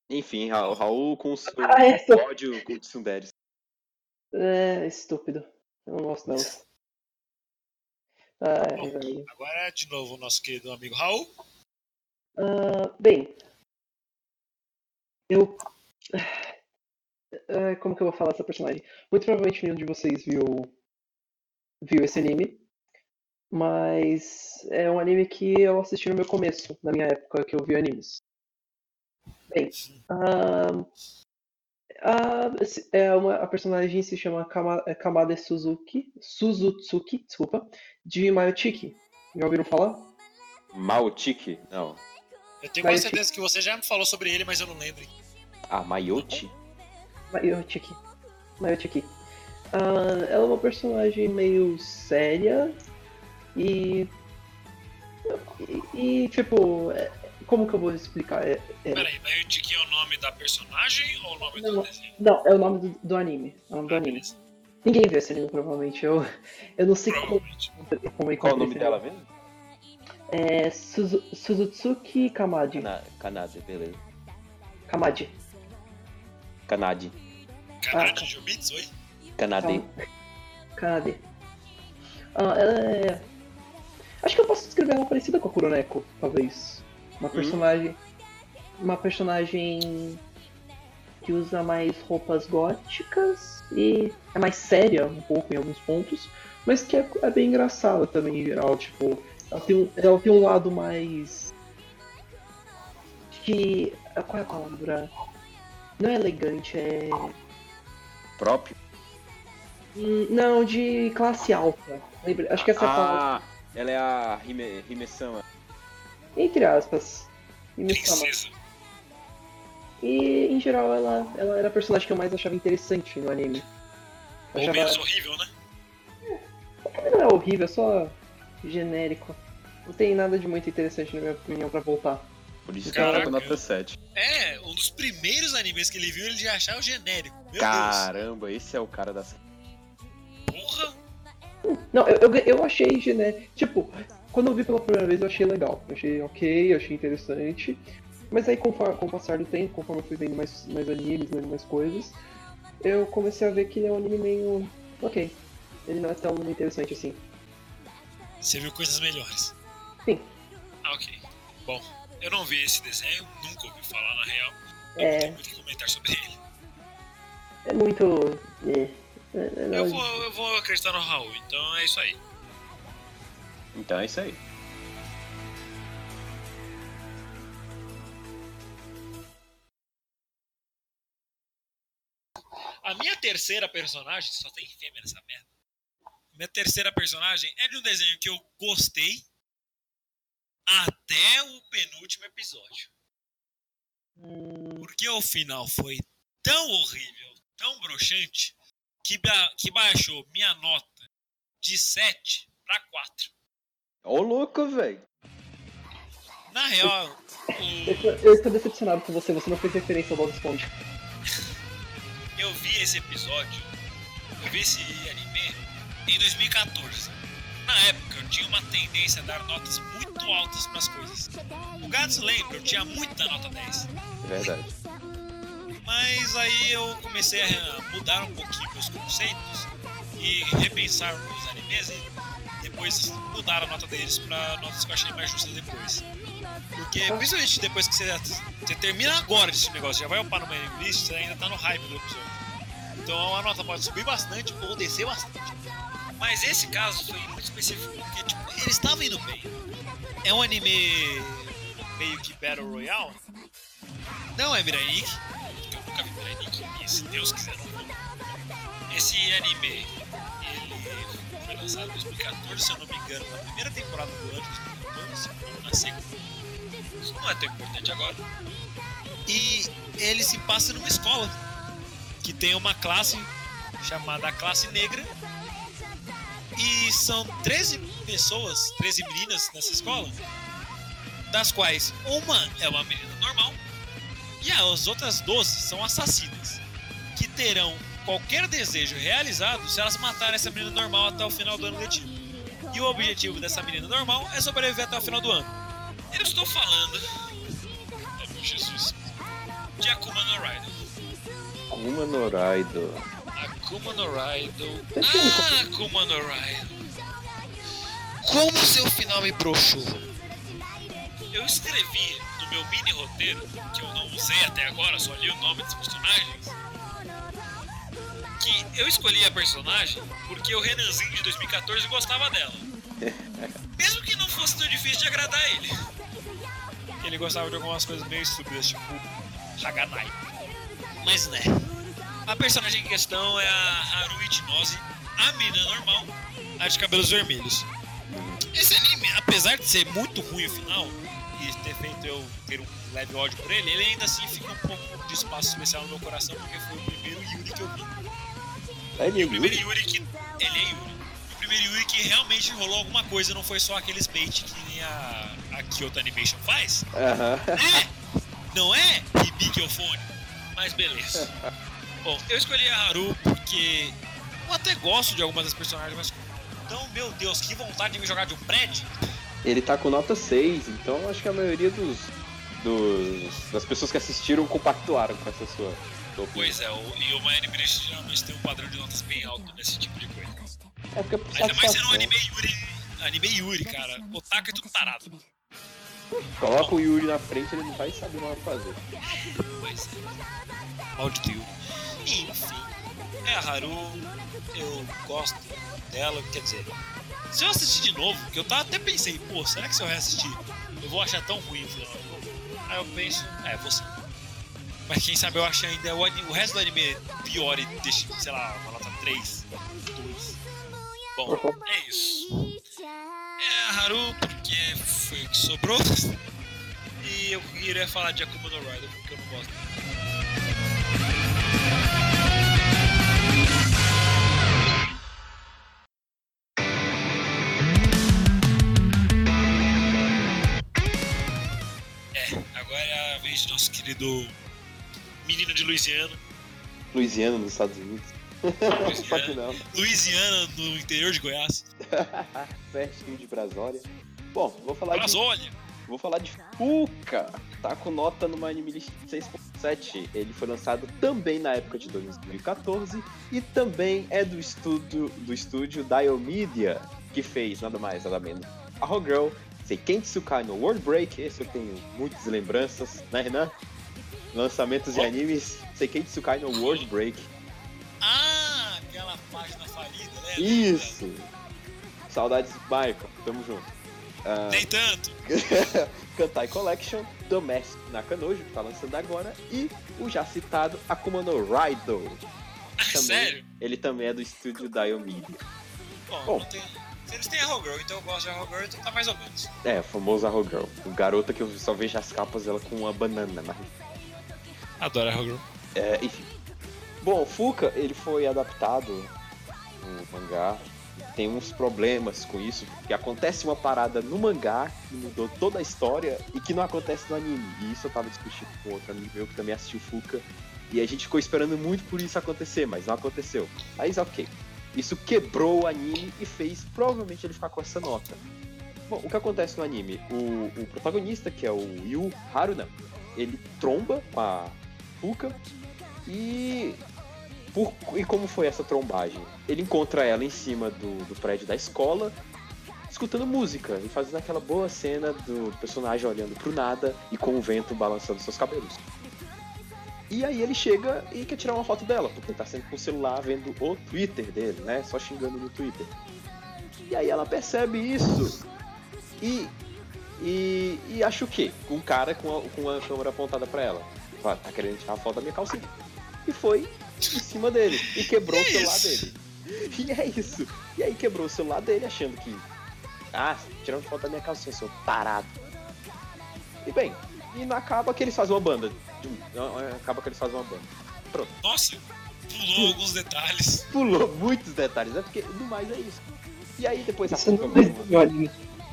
Enfim, Ra- Raul com o seu Ah, é, ódio com Tsunderes. É, estúpido. Eu não gosto não. *laughs* Ai, Bom, velho. agora, de novo, o nosso querido amigo Raul. Ah, bem. Eu. Ah, como que eu vou falar dessa personagem? Muito provavelmente nenhum de vocês viu. viu esse anime. Mas é um anime que eu assisti no meu começo, na minha época que eu vi animes. Bem, a, esse- é uma, a personagem se chama Kama, é Kamade Suzuki, Suzutsuki, desculpa, de Mayochiki. Já ouviram falar? Maotiki? Não. Eu tenho quase certeza que você já me falou sobre ele, mas eu não lembro. Ah, Mayoti? Mayochiki. Mayochiki. Ah, ela é uma personagem meio séria e. E, e, tipo, é- como que eu vou explicar? É- é- Peraí, que é o nome da personagem ou o nome do Não. desenho? não, é o nome do, do anime. É o nome do Ah, anime. beleza. Ninguém viu esse anime, provavelmente. Eu, eu não sei como, como Qual o nome dela mesmo? É Suzu, Suzutsuki Kamadi. Kana- Kanade, beleza. Kamadi. Kanade. Kanade Jobits, oi? Kanade. Kanade. Ah, ela é. Acho que eu posso descrever ela parecida com a Kuroneko, talvez. Uma personagem. Uma personagem que usa mais roupas góticas e é mais séria um pouco em alguns pontos, mas que é, é bem engraçada também em geral, tipo, ela tem um, ela tem um lado mais. que. Qual é a palavra? Não é elegante, é. Próprio? Hum, Não, de classe alta. Lembra? Acho que essa é a palavra. Ah, ela é a Hime, Hime-sama. Entre aspas. E. Princesa. E em geral ela, ela era a personagem que eu mais achava interessante no anime. Ou achava. menos horrível, né? Não é horrível, é só genérico. Não tem nada de muito interessante na minha opinião pra voltar. Por isso que ela Caraca. tá nota 7. É, um dos primeiros animes que ele viu, ele já achava o genérico. Meu Caramba, esse é o cara da série. Deus. Porra! Não, eu, eu, eu achei genérico. Tipo, quando eu vi pela primeira vez eu achei legal. Eu achei ok, eu achei interessante. Mas aí conforme, com o passar do tempo, conforme eu fui vendo mais, mais animes, vendo mais coisas, eu comecei a ver que ele é um anime meio. ok. Ele não é tão interessante assim. Você viu coisas melhores. Sim. Ah, ok. Bom, eu não vi esse desenho, nunca ouvi falar na real. É. não tenho muito o que comentar sobre ele. É muito. É, é, é, Eu vou, eu vou acreditar no Raul, então é isso aí. Então é isso aí. A minha terceira personagem, só tem fêmea nessa merda. Minha terceira personagem é de um desenho que eu gostei até o penúltimo episódio. Porque o final foi tão horrível, tão broxante, que, ba- que baixou minha nota de 7 para 4. Ô louco, velho. Na real, eu, eu tô decepcionado com você, você não fez referência ao Bob Esponja. eu vi esse episódio, eu vi esse anime em 2014. Na época eu tinha uma tendência a dar notas muito altas para as coisas. O Gats lembra, eu tinha muita nota 10. É verdade. Mas aí eu comecei a mudar um pouquinho meus conceitos e repensar meus animes e depois mudar a nota deles para notas que eu achei mais justas depois. Porque, principalmente depois que você, você termina agora esse negócio, já vai upar no mailing list, você ainda tá no hype do episódio. Então a nota pode subir bastante ou descer bastante. Mas esse caso foi muito específico porque tipo, ele estava indo bem. É um anime meio que Battle Royale. Não é Mirai eu nunca vi Mirai e se Deus quiser não vou. Esse anime, ele foi lançado em 2014, se eu não me engano, na primeira temporada do ano, 2014, ou na segunda. Isso não é tão importante agora. E ele se passa numa escola que tem uma classe chamada classe negra. E são 13 pessoas, 13 meninas nessa escola, das quais uma é uma menina normal e as outras 12 são assassinas, que terão qualquer desejo realizado se elas matarem essa menina normal até o final do ano letivo. E o objetivo dessa menina normal é sobreviver até o final do ano. Eu estou falando. Jesus. de Akuma no Raido. Kuma no Raido. Akuma no Raido. Ah, Akuma no Raido. Como seu final me broxou. Eu escrevi no meu mini roteiro, que eu não usei até agora, só li o nome dos personagens, que eu escolhi a personagem porque o Renanzinho de 2014 gostava dela. *laughs* Mesmo que não fosse tão difícil de agradar ele. Ele gostava de algumas coisas meio estúpidas, tipo Haganai. Mas né. A personagem em questão é a Haru Itinose, a menina normal, a de cabelos vermelhos. Esse anime, apesar de ser muito ruim o final, e ter feito eu ter um leve ódio por ele, ele ainda assim fica um pouco de espaço especial no meu coração, porque foi o primeiro Yuri que eu vi. Ele é O primeiro Yuri? Que. Ele é Yuri. O primeiro Yuri que realmente rolou alguma coisa, não foi só aqueles bait que nem a, a Kyoto Animation faz. Aham. É! Não é Hibikofone, mas beleza. *laughs* Bom, eu escolhi a Haru porque eu até gosto de algumas das personagens, mas. Então, meu Deus, que vontade de me jogar de um prédio! Ele tá com nota 6, então acho que a maioria dos, dos das pessoas que assistiram compactuaram com essa sua, opinião. Pois é, o, e o My Animation geralmente tem um padrão de notas bem alto nesse tipo de coisa. É porque é por Ainda mais sendo um anime Yuri. Anime Yuri, cara. Otaka é tudo tarado. Coloca o Yuri na frente, ele não vai saber o que fazer. Pois é. Maldito Yuri. Enfim. É a Haru. Eu gosto dela, quer dizer. Se eu assistir de novo, que eu tava até pensei, pô, será que se eu reassistir eu vou achar tão ruim? Aí eu penso, é, você. Mas quem sabe eu acho ainda o, ani- o resto do anime pior e deixe, sei lá, uma nota 3, 2. Bom, é isso. É a Haru, porque foi o que sobrou. *laughs* E eu queria falar de Akuma no Rider, porque eu não gosto. É, agora é a vez do nosso querido menino de Louisiana. Louisiana, nos Estados Unidos. *laughs* Louisiana, no interior de Goiás. *laughs* Pertinho de Brasólia. Bom, vou falar Mas de, vou falar de Fuca. Tá com nota no Anime List 6.7. Ele foi lançado também na época de 2014 e também é do estúdio do estúdio Diomedia, que fez nada mais nada menos a Girl, Seiken Tsukai no World Break. Esse eu tenho muitas lembranças, né, Renan? Lançamentos de animes, Seiken Tsukai no World Break. Ah, aquela página falida, né? Isso! Saudades, Michael. Tamo junto. Ah, Nem tanto. *laughs* Kantai Collection, Domestic Nakanojo, que tá lançando agora, e o já citado Akuma no Raido. Ah, Também. sério? Ele também é do estúdio Diomedia. Bom, Bom. não tem. Se eles têm Arrow Girl, então eu gosto de Arrow Girl, então tá mais ou menos. É, o famoso Arrow Girl. O garota que eu só vejo as capas dela com uma banana na Adoro Arrow Girl. É, enfim. Bom, Fuka, ele foi adaptado no mangá. Tem uns problemas com isso, porque acontece uma parada no mangá que mudou toda a história e que não acontece no anime. E isso eu tava discutindo com outro amigo meu que também assistiu Fuka. E a gente ficou esperando muito por isso acontecer, mas não aconteceu. Mas ok. Isso quebrou o anime e fez provavelmente ele ficar com essa nota. Bom, o que acontece no anime? O, o protagonista, que é o Yu Haruna, ele tromba com a Fuka e. Por, e como foi essa trombagem? Ele encontra ela em cima do, do prédio da escola, escutando música e fazendo aquela boa cena do personagem olhando pro nada e com o vento balançando seus cabelos. E aí ele chega e quer tirar uma foto dela, porque ele tá sempre com o celular vendo o Twitter dele, né? Só xingando no Twitter. E aí ela percebe isso e. E, e acha o quê? Um cara com a, com a câmera apontada pra ela. Fala, tá querendo tirar a foto da minha calcinha. E foi em cima dele. E quebrou o Que celular isso? dele. E é isso. E aí quebrou o celular dele achando que. Ah, tirando foto da minha calcinha, seu tarado. E bem, e não acaba que eles fazem uma banda. Não, Acaba que eles fazem uma banda. Nossa, pulou alguns detalhes. Pulou muitos detalhes, é porque no mais é isso. E aí depois a Isso não é anime.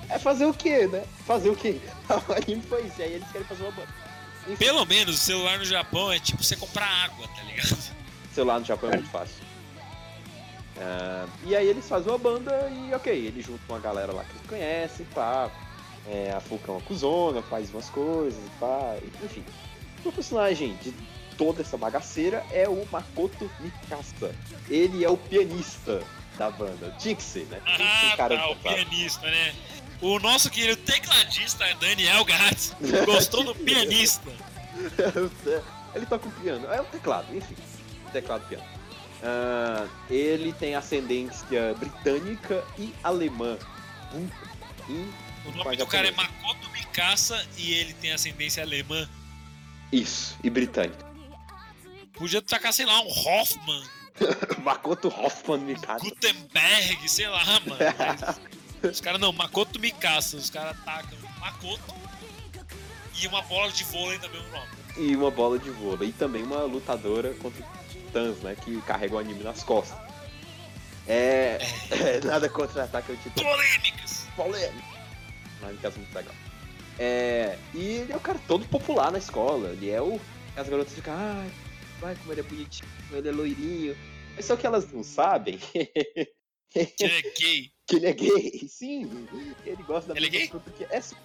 É fazer o quê, né? Fazer o quê? *laughs* O anime foi isso, e aí eles querem fazer uma banda. Enfim, Pelo menos o celular no Japão é tipo você comprar água, tá ligado? Celular no Japão é muito fácil. Ah, e aí eles fazem uma banda e ok, eles juntam uma galera lá que eles conhecem, pá. É, a Fuca é uma cuzona, faz umas coisas, pá, enfim. O personagem de toda essa bagaceira é o Makoto Mikasa. Ele é o pianista da banda. Tinha que ser, né? Tinha que ser Ah, cara tá, o pianista, né? O nosso querido tecladista Daniel Gats *laughs* gostou do pianista. *laughs* ele toca o piano. É o teclado, enfim. Teclado piano. Ah, ele tem ascendência britânica e alemã. Hum, hum, O nome do cara é. Makoto Mikasa e ele tem ascendência alemã. Isso, e britânico. Podia tacar, sei lá, um Hoffman, *laughs* Makoto Hoffman Mikasa. Gutenberg, sei lá, mano. *laughs* Os caras não, Makoto Mikasa. Os caras tacam Makoto e uma bola de vôlei no mesmo nome. E uma bola de vôlei. E também uma lutadora contra titãs, né? Que carrega o anime nas costas. É. é nada contra ataque ao titã. Polêmicas! no caso muito legal. É, e ele é o cara todo popular na escola. Ele é o. As garotas ficam, ai, vai como ele é bonitinho, ele é loirinho. Mas só que elas não sabem *laughs* Que ele é gay. que ele é gay. Sim, ele gosta da Ele é mesma gay? fruta que é. Sim,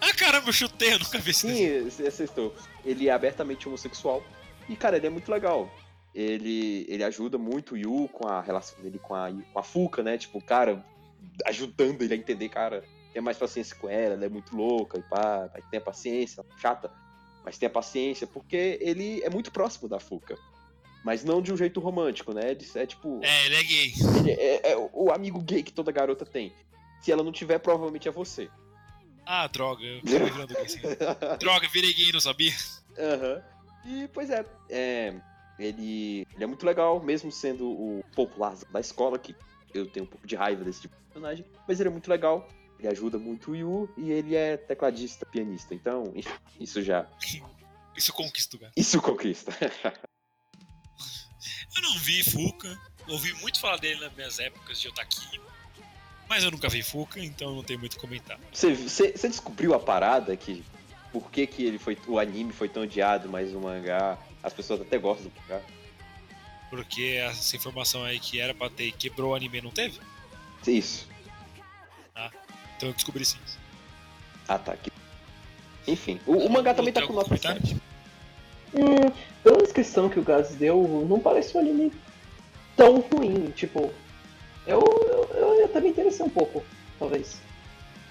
Ah, caramba, eu chutei, eu nunca vi desenho. você acertou. Ele é abertamente homossexual. E, cara, ele é muito legal. Ele, ele ajuda muito o Yu com a relação dele com a, com a Fuka, né? Tipo, cara, ajudando ele a entender, cara, tenha mais paciência com ela, ela é muito louca e pá, vai ter paciência, chata, mas tenha paciência, porque ele é muito próximo da Fuka. Mas não de um jeito romântico, né? É tipo, É, ele é gay. ele é, é o- o amigo gay que toda garota tem. Se ela não tiver, provavelmente é você. Ah, droga, eu tô virando gay sim. Droga, virei gay, não sabia? Aham. E, pois é, é, ele, ele é muito legal, mesmo sendo o popular da escola, que eu tenho um pouco de raiva desse tipo de personagem, mas ele é muito legal, ele ajuda muito o Yu, e ele é tecladista, pianista, então, *laughs* isso já, *laughs* Isso conquista o cara. isso conquista. *laughs* Eu não vi Fuca, ouvi muito falar dele nas minhas épocas de otaquinho, mas eu nunca vi Fuca, então não tenho muito a comentar. Você, você, você descobriu a parada que, por que que ele foi, o anime foi tão odiado, mas o mangá, as pessoas até gostam do mangá? Porque essa informação aí que era pra ter e quebrou o anime não teve? Isso. Então eu descobri sim. Ah, tá. Que... Enfim, o, o mangá também tá com algum nota comentário? 7. Hum, pela descrição que o Gaz deu, não parece um anime tão ruim. Tipo, eu, eu, eu até me interessei um pouco, talvez,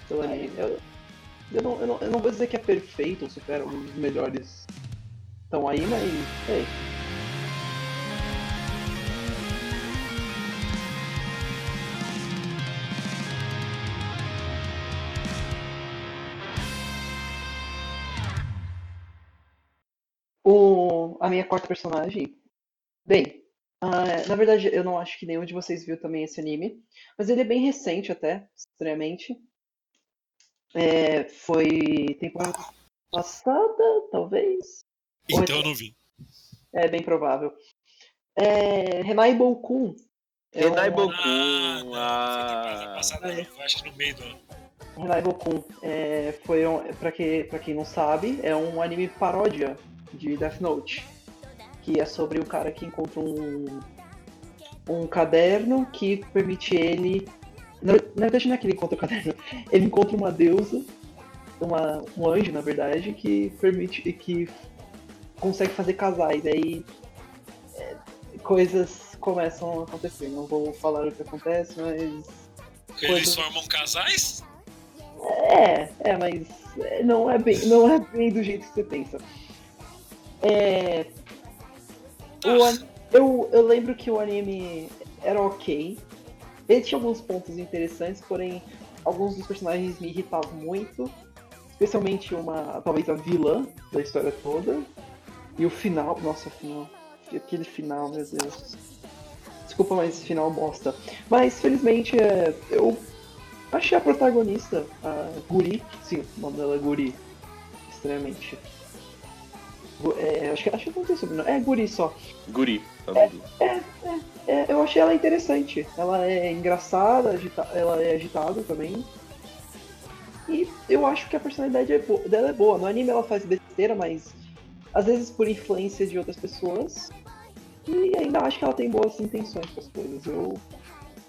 pelo anime. Eu, eu, não, eu, não, eu não vou dizer que é perfeito ou supera um dos melhores estão aí, mas. Ei, O, a minha quarta personagem. Bem, ah, na verdade eu não acho que nenhum de vocês viu também esse anime, mas ele é bem recente até, estranhamente. É, foi temporada passada, talvez? Então eu não vi. É bem provável. É, Renai Boukun. É Renai um- Boukun, Ah, temporada ah, é. foi acho que no meio do ano. Renai Boukun. É, foi um, pra, que, pra quem não sabe, é um anime paródia de Death Note. Que é sobre o cara que encontra um, um caderno que permite ele. Na, na verdade, não é que ele encontra o caderno. *laughs* Ele encontra uma deusa, uma, um anjo, na verdade, que permite. que consegue fazer casais. Aí é, coisas começam a acontecer. Não vou falar o que acontece, mas Eles Coisa- formam casais? É, é, mas não é bem, não é bem do jeito que você pensa. É, o Ah, eu, eu lembro que o anime era ok. Ele tinha alguns pontos interessantes, porém alguns dos personagens me irritavam muito. Especialmente uma, talvez a vilã da história toda. E o final, nossa, o final. Aquele final, meu Deus. Desculpa, mas esse final bosta. Mas felizmente é, eu achei a protagonista, a Guri, sim, o nome dela é Guri, estranhamente. É, acho que acho que não tem sobrenome. É Guri só. Guri. é o nome dele. É, eu achei ela interessante. Ela é engraçada, agita- ela é agitada também. E eu acho que a personalidade é bo- dela é boa. No anime ela faz besteira, mas às vezes por influência de outras pessoas. E ainda acho que ela tem boas intenções com as coisas. Eu,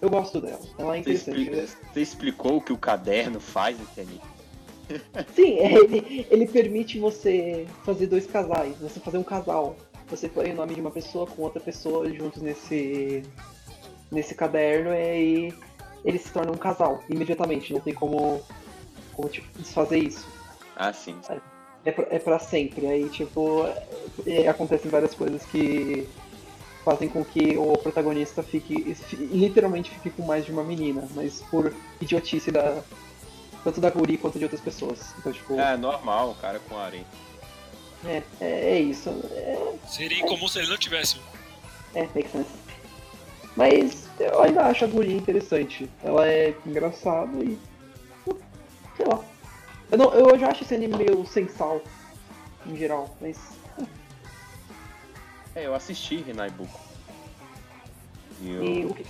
eu gosto dela. Ela é Você, interessante. expli- você explicou o que o caderno faz nesse anime? Sim, é, ele, ele permite você fazer dois casais, você fazer um casal. Você põe o nome de uma pessoa com outra pessoa juntos nesse, nesse caderno e aí eles se tornam um casal imediatamente. Não tem como, como tipo, desfazer isso. Ah, sim. É pra, é pra sempre. Aí, tipo, é, acontecem várias coisas que fazem com que o protagonista fique, fi- literalmente fique com mais de uma menina, mas por idiotice da, tanto da Guri quanto de outras pessoas. Então, tipo, É normal, o cara com harém. é, é, é isso. É, Seria incomum se ele não tivesse é, make sense. Mas eu ainda acho a Guri interessante. Ela é engraçada e. sei lá. Eu, não, eu já acho esse anime meio sem sal, em geral, mas. É, eu assisti Renai Boku. E eu, E o que,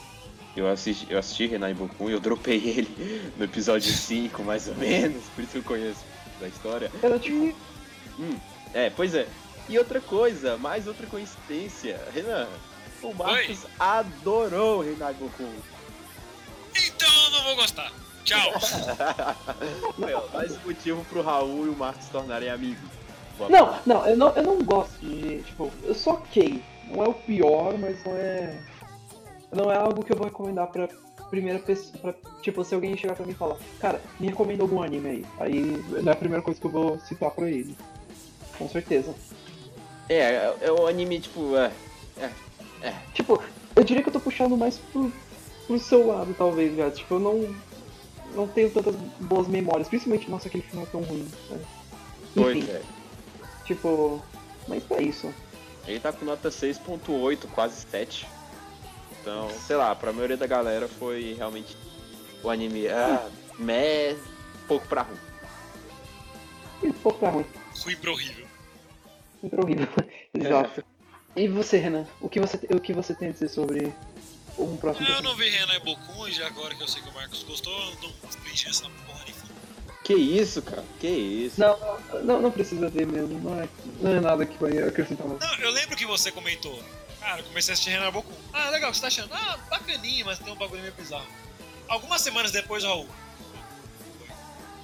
eu assisti, eu assisti Renai Boku e eu dropei ele *laughs* no episódio 5, mais ou menos, por isso que eu conheço da história. eu, tipo, É, pois é. E outra coisa, mais outra coincidência. Renan, o Marcos adorou Renai Boku. Então eu não vou gostar. Tchau. *laughs* Ó, mais um motivo pro Raul e o Marcos se tornarem amigos. Não, não, eu não, eu não gosto de. Tipo, eu sou ok. Não é o pior, mas não é. Não é algo que eu vou recomendar pra primeira pessoa. Pra, tipo, se alguém chegar pra mim e falar, cara, me recomenda algum anime aí. Aí não é a primeira coisa que eu vou citar pra ele. Com certeza. É, é, é o anime, tipo, é. Tipo, eu diria que eu tô puxando mais pro, pro seu lado, talvez, já. Tipo, eu não. Não tenho tantas boas memórias. Principalmente, nossa, aquele final é tão ruim. né? Pois Enfim, é. tipo. Mas é isso. Ele tá com nota 6.8, quase 7. Então, sei lá, pra maioria da galera foi realmente o anime. Ah, meh, pouco pra ruim. Um pouco tá ruim. Ruim pra horrível. Sempre horrível. *laughs* Exato. E você, Renan? O que você, o que você tem a dizer sobre um próximo Eu não vi Renan Bokun e já agora que eu sei que o Marcos gostou, eu não fingi essa porra. Que isso, cara? Que isso? Não, não, não precisa ver mesmo. Não é, não é nada que vai acrescentar mais. Não, eu lembro que você comentou. Cara, eu comecei a assistir Renan Bokun. Ah, legal, o que você tá achando? Ah, bacaninha, mas tem um bagulho meio bizarro. Algumas semanas depois, Raul.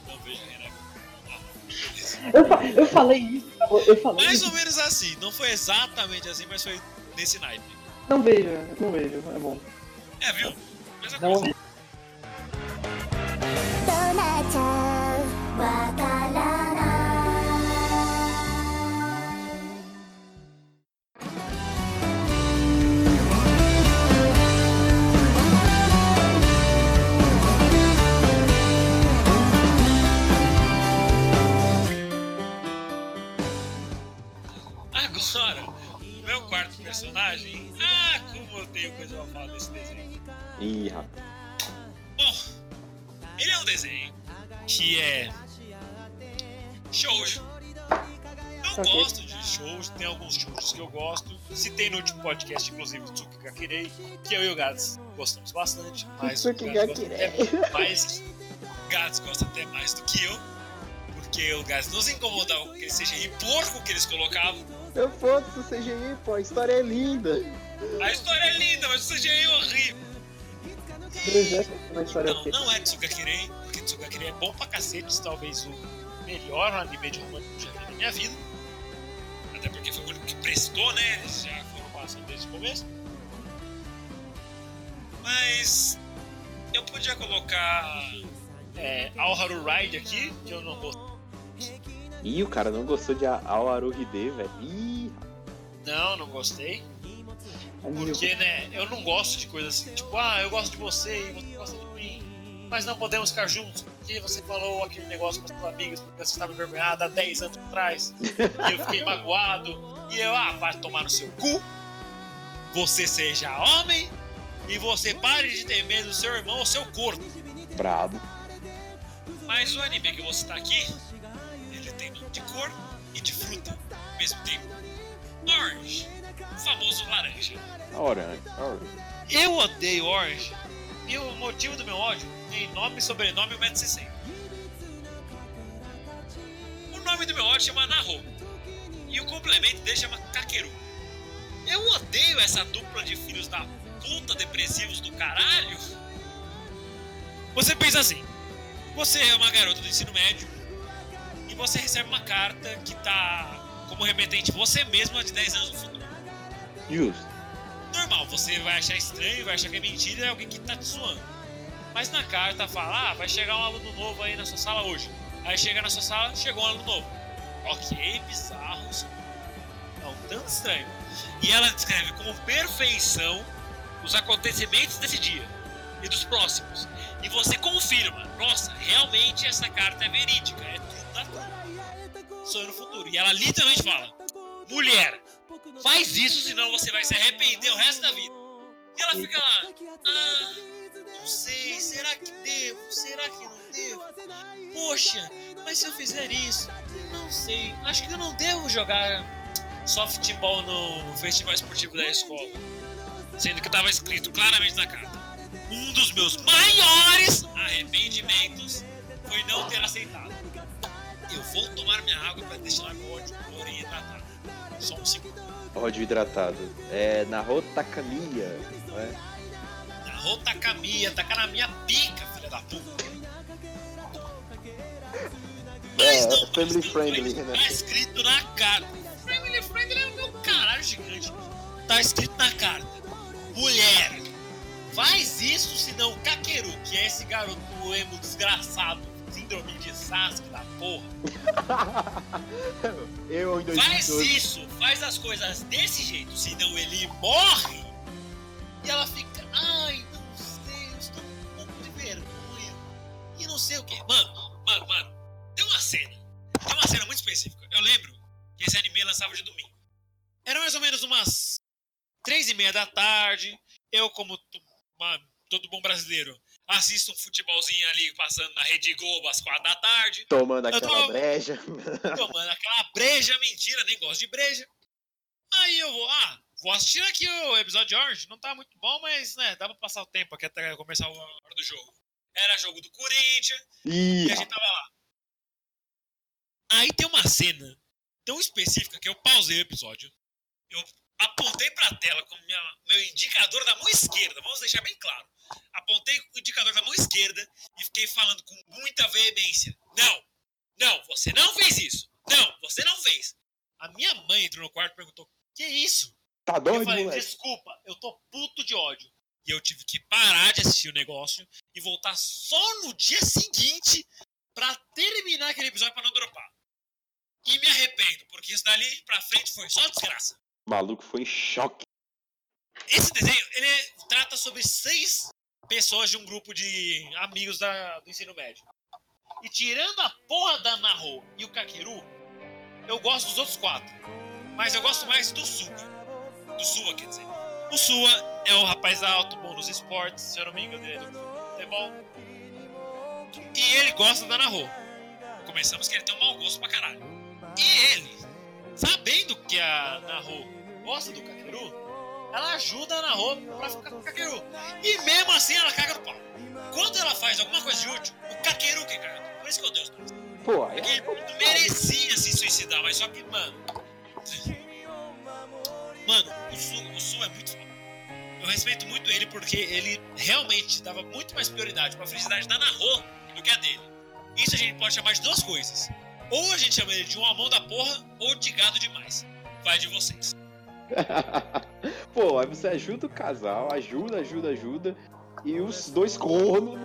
Não vejo Renan. Ah. Eu, fa- eu falei isso, tá bom? eu falei Mais isso. ou menos assim, não foi exatamente assim, mas foi nesse naipe. Não vejo, não vejo, é bom. É, viu? Mesma Não, coisa. ど personagem. Ah, como eu tenho coisa pra falar desse desenho. Ih, rapaz. Bom, ele é um desenho que é shoujo. Eu Ok. gosto de shoujo, tem alguns shoujos que eu gosto. Citei no último podcast, inclusive, o Tsuki Gakirei, que eu e o Gats gostamos bastante. Mas o Gats gosta até mais. O Gats gosta até mais do que eu. Porque o Gats nos incomodava com aquele CGI porco que eles colocavam. Eu foda o CGI, pô, a história é linda. A história é linda, mas o CGI é horrível. Não, não é Tsugakirei, porque Tsugakirei é bom pra cacete, talvez o melhor anime de romance que eu já vi na minha vida. Até porque foi o único que prestou, né? Eles já foram passando desde o começo. Mas eu podia colocar é, Alharu Ride aqui, que eu não gosto. Ih, o cara não gostou de Aoaru Hide, velho. Ih, Não, não gostei. Porque, né, eu não gosto de coisa assim, tipo, ah, eu gosto de você e você gosta de mim, mas não podemos ficar juntos, porque você falou aquele negócio com as suas amigas, porque você estava envergonhada há 10 anos atrás, e eu fiquei magoado, e eu, ah, vai tomar no seu cu, você seja homem, e você pare de ter medo do seu irmão ou seu corpo. brabo. Mas o anime que você tá aqui, de cor e de fruta ao mesmo tempo. Orange, o famoso laranja. Orange, orange. Eu odeio Orange e o motivo do meu ódio tem nome, sobrenome e 1,60m. O nome do meu ódio chama Naho e o complemento dele chama Kakeru. Eu odeio essa dupla de filhos da puta depressivos do caralho. Você pensa assim: você é uma garota do ensino médio você recebe uma carta que tá como remetente você mesmo de 10 anos no futuro. Justo. Normal, você vai achar estranho, vai achar que é mentira, é alguém que tá te zoando. Mas na carta fala, ah, vai chegar um aluno novo aí na sua sala hoje. Aí chega na sua sala, chegou um aluno novo. Ok, bizarro, isso é um tanto estranho. E ela descreve com perfeição os acontecimentos desse dia e dos próximos. E você confirma, nossa, realmente essa carta é verídica, é. Sonho no futuro. E ela literalmente fala, mulher, faz isso, senão você vai se arrepender o resto da vida. E ela fica lá, ah, não sei, será que devo? Será que não devo? Poxa, mas se eu fizer isso, não sei, acho que eu não devo jogar softball no festival esportivo da escola. Sendo que estava escrito claramente na carta. Um dos meus maiores arrependimentos foi não ter aceitado. Eu vou tomar minha água para destilar meu ódio hidratado. Só um segundo. Ódio hidratado. É Naho Takamiya, não é? Na rota Camia, taca na minha pica, filha da puta. É, não, family mas friendly, Tá né? escrito na carta. Family friendly é o meu caralho gigante. Tá escrito na carta. Mulher, faz isso, senão o Kakeru, que é esse garoto emo desgraçado, síndrome de Sasuke da porra. *laughs* Eu em Faz 2012. isso, faz as coisas desse jeito, senão ele morre. E ela fica, ai, não sei, eu estou um pouco de vergonha. E não sei o que. Mano, mano, mano, tem uma cena. Tem uma cena muito específica. Eu lembro que esse anime lançava de domingo. Era mais ou menos umas três e meia da tarde. Eu, como uma- todo bom brasileiro, assisto um futebolzinho ali passando na Rede Globo às quatro da tarde Tomando aquela breja. tomando aquela breja, mentira, nem gosto de breja. Aí eu vou, ah, vou assistir aqui o episódio de Orange, não tá muito bom, mas, né, dá pra passar o tempo aqui até começar a hora do jogo. Era jogo do Corinthians, Ih, e a gente tava lá. Aí tem uma cena tão específica que eu pausei o episódio, eu apontei pra tela com minha, meu indicador da mão esquerda, vamos deixar bem claro. Apontei o indicador da mão esquerda e fiquei falando com muita veemência. Não, não, você não fez isso. Não, você não fez. A minha mãe entrou no quarto e perguntou: Que isso? tá E eu doido, falei: moleque? Desculpa, eu tô puto de ódio. E eu tive que parar de assistir o negócio e voltar só no dia seguinte pra terminar aquele episódio pra não dropar. E me arrependo, porque isso dali pra frente foi só desgraça. O maluco foi em choque. Esse desenho, ele é- trata sobre seis pessoas de um grupo de amigos da- do ensino médio. E tirando a porra da Naho e o Kakeru, eu gosto dos outros quatro. Mas eu gosto mais do Suga. Do Suga, quer dizer. O Sua é um rapaz alto, bom nos esportes, se eu não me engano, ele é do futebol. E ele gosta da Naho. Começamos que ele tem um mau gosto pra caralho. E ele, sabendo que a Naho gosta do Kakeru, ela ajuda a Naho pra ficar com o Kakeru. E mesmo assim ela caga no pau. Quando ela faz alguma coisa de útil, o Kakeru que caga. Por isso que eu os dois. Pô, aí Porque ele merecia se suicidar, mas só que, mano. Mano, o Su, o Su é muito foda. Eu respeito muito ele porque ele realmente dava muito mais prioridade pra felicidade da Naho do que a dele. Isso a gente pode chamar de duas coisas. Ou a gente chama ele de um amão da porra, ou de gado demais. Vai de vocês. *laughs* Pô, aí você ajuda o casal, ajuda, ajuda, ajuda. E os dois cornos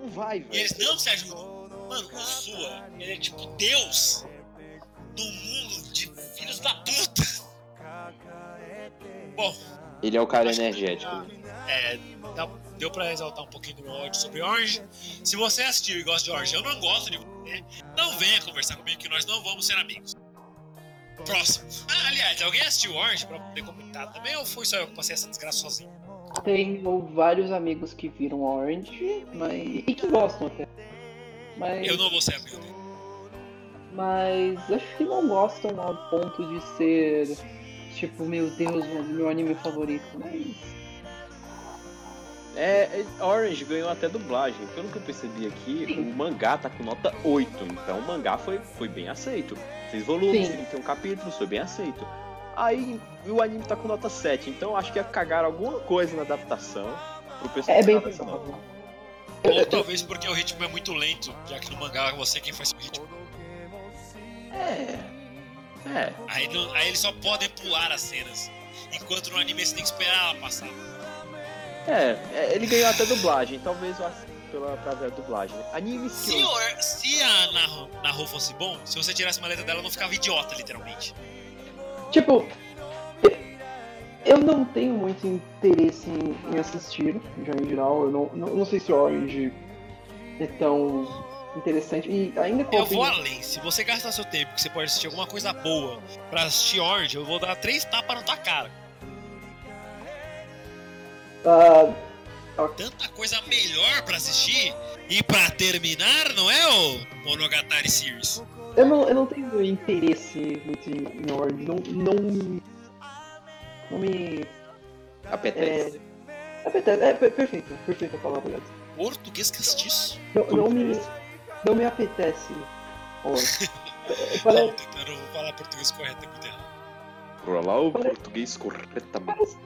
não vai, velho. eles não se ajudam. Mano, o Sua, ele é tipo Deus do mundo de filhos da puta. *laughs* Bom, Ele é o cara energético. É, dá- deu pra exaltar um pouquinho do meu ódio sobre Orange. Se você assistiu e gosta de Orange, eu não gosto de você, não venha conversar comigo que nós não vamos ser amigos. Próximo. Ah, aliás, alguém assistiu Orange pra poder comentar também ou foi só eu que passei essa desgraça sozinho? Tenho vários amigos que viram Orange, mas. e que gostam até. Mas. Eu não vou ser amigo dele. Mas acho que não gostam ao ponto de ser. Tipo, meu Deus, meu anime favorito. Mas. É, é, Orange ganhou até dublagem. Pelo que eu percebi aqui, o mangá tá com nota 8. Então o mangá foi, foi bem aceito. Seis volumes, Sim. 31 capítulos, foi bem aceito. Aí o anime tá com nota 7. Então acho que ia cagar alguma coisa na adaptação pro pessoal É bem nota. provável. Ou talvez porque o ritmo é muito lento, já que no mangá você é quem faz o ritmo. É. É. Aí, não- aí eles só podem pular as cenas. Enquanto no anime você tem que esperar ela passar. É, é, ele ganhou até dublagem, talvez eu assista pela, pra ver a dublagem. né? Que Se, eu... se a Naho, Naho fosse bom, se você tirasse uma letra dela, não ficava idiota, literalmente. Tipo, eu não tenho muito interesse em, em assistir, já em geral. Eu não, não, não sei se Orange é tão interessante. E ainda Eu vou além. Se você gastar seu tempo, que você pode assistir alguma coisa boa pra assistir Orange, eu vou dar três tapas na tua cara. Ah, Tanta coisa melhor pra assistir e pra terminar, não é, o Monogatari Series? eu, não, eu não tenho interesse muito em, em Orange. Não, não, não me. Apetece. apetece. É, per- perfeito, perfeita a palavra. Português castiço? Não, não me, não me apetece. Orange. *laughs* Não, Parece, tentando falar português correto é muito errado. Rolar o português corretamente. parece,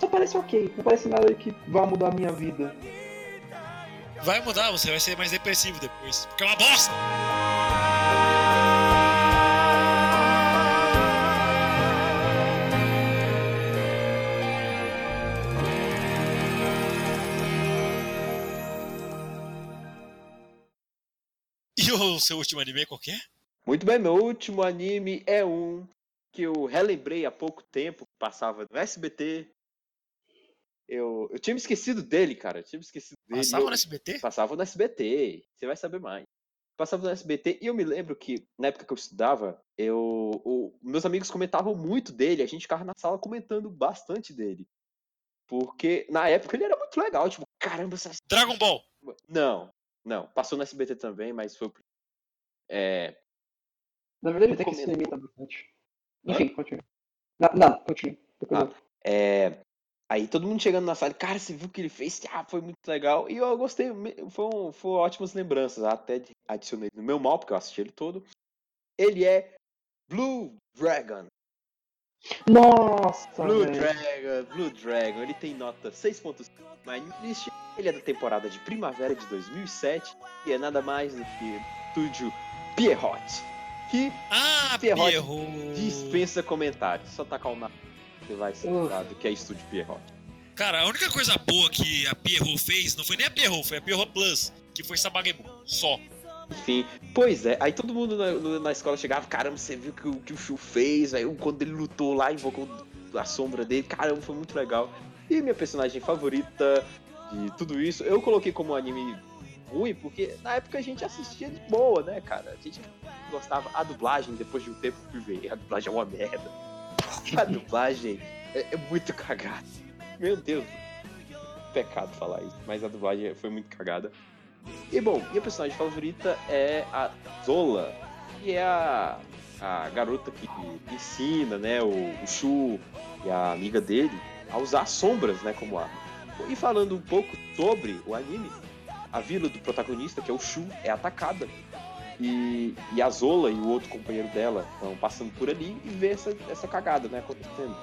só parece ok. Não parece nada que vá mudar a minha vida. Vai mudar, você vai ser mais depressivo depois. Porque é uma bosta! E o seu último anime qual que é? Muito bem, meu último anime é um que eu relembrei há pouco tempo, passava no SBT. Eu, eu tinha me esquecido dele, cara. Eu tinha me esquecido dele. Passava Eu- no SBT? Passava no SBT, você vai saber mais. Passava no SBT e eu me lembro que na época que eu estudava, eu, o- meus amigos comentavam muito dele, a gente ficava na sala comentando bastante dele. Porque na época ele era muito legal, tipo, caramba, essa... Dragon Ball! Não, não, passou no SBT também, mas foi. É, Na verdade, até que limita bastante. Enfim, continue. Não, não continue. Depois Ah. É, Aí todo mundo chegando na sala, cara, você viu o que ele fez? Ah, foi muito legal. E eu gostei, foram, foram ótimas lembranças. Até de- adicionei no meu mal, porque eu assisti ele todo. Ele é Blue Dragon. Nossa, Blue. Dragon, Blue Dragon. Ele tem nota 6.5 na List. Ele é da temporada de primavera de 2007 e é nada mais do que estúdio Pierrot. Que Ah, Pierrot Pierrot! dispensa comentários. Só tacar o nome. Você vai ser que é estúdio Pierrot. Cara, a única coisa boa que a Pierrot fez não foi nem a Pierrot, foi a Pierrot Plus, que foi Sabagemon. Só. Enfim, pois é, aí todo mundo na, na escola chegava, caramba, você viu que o que o Shu fez, aí quando ele lutou lá, invocou a sombra dele, caramba, foi muito legal. E minha personagem favorita de tudo isso, eu coloquei como um anime ruim, porque na época a gente assistia de boa, né, cara? A gente gostava. A dublagem, depois de um tempo, fui ver, a dublagem é uma merda. *laughs* A dublagem é, é muito cagada. Meu Deus, pecado falar isso, mas a dublagem foi muito cagada. E bom, minha personagem favorita é a Zola, que é a, a garota que ensina, né, o, o Shu e a amiga dele a usar sombras, né, como arma. E falando um pouco sobre o anime, a vila do protagonista, que é o Shu, é atacada. E, e a Zola e o outro companheiro dela estão passando por ali e vê essa, essa cagada, né, acontecendo.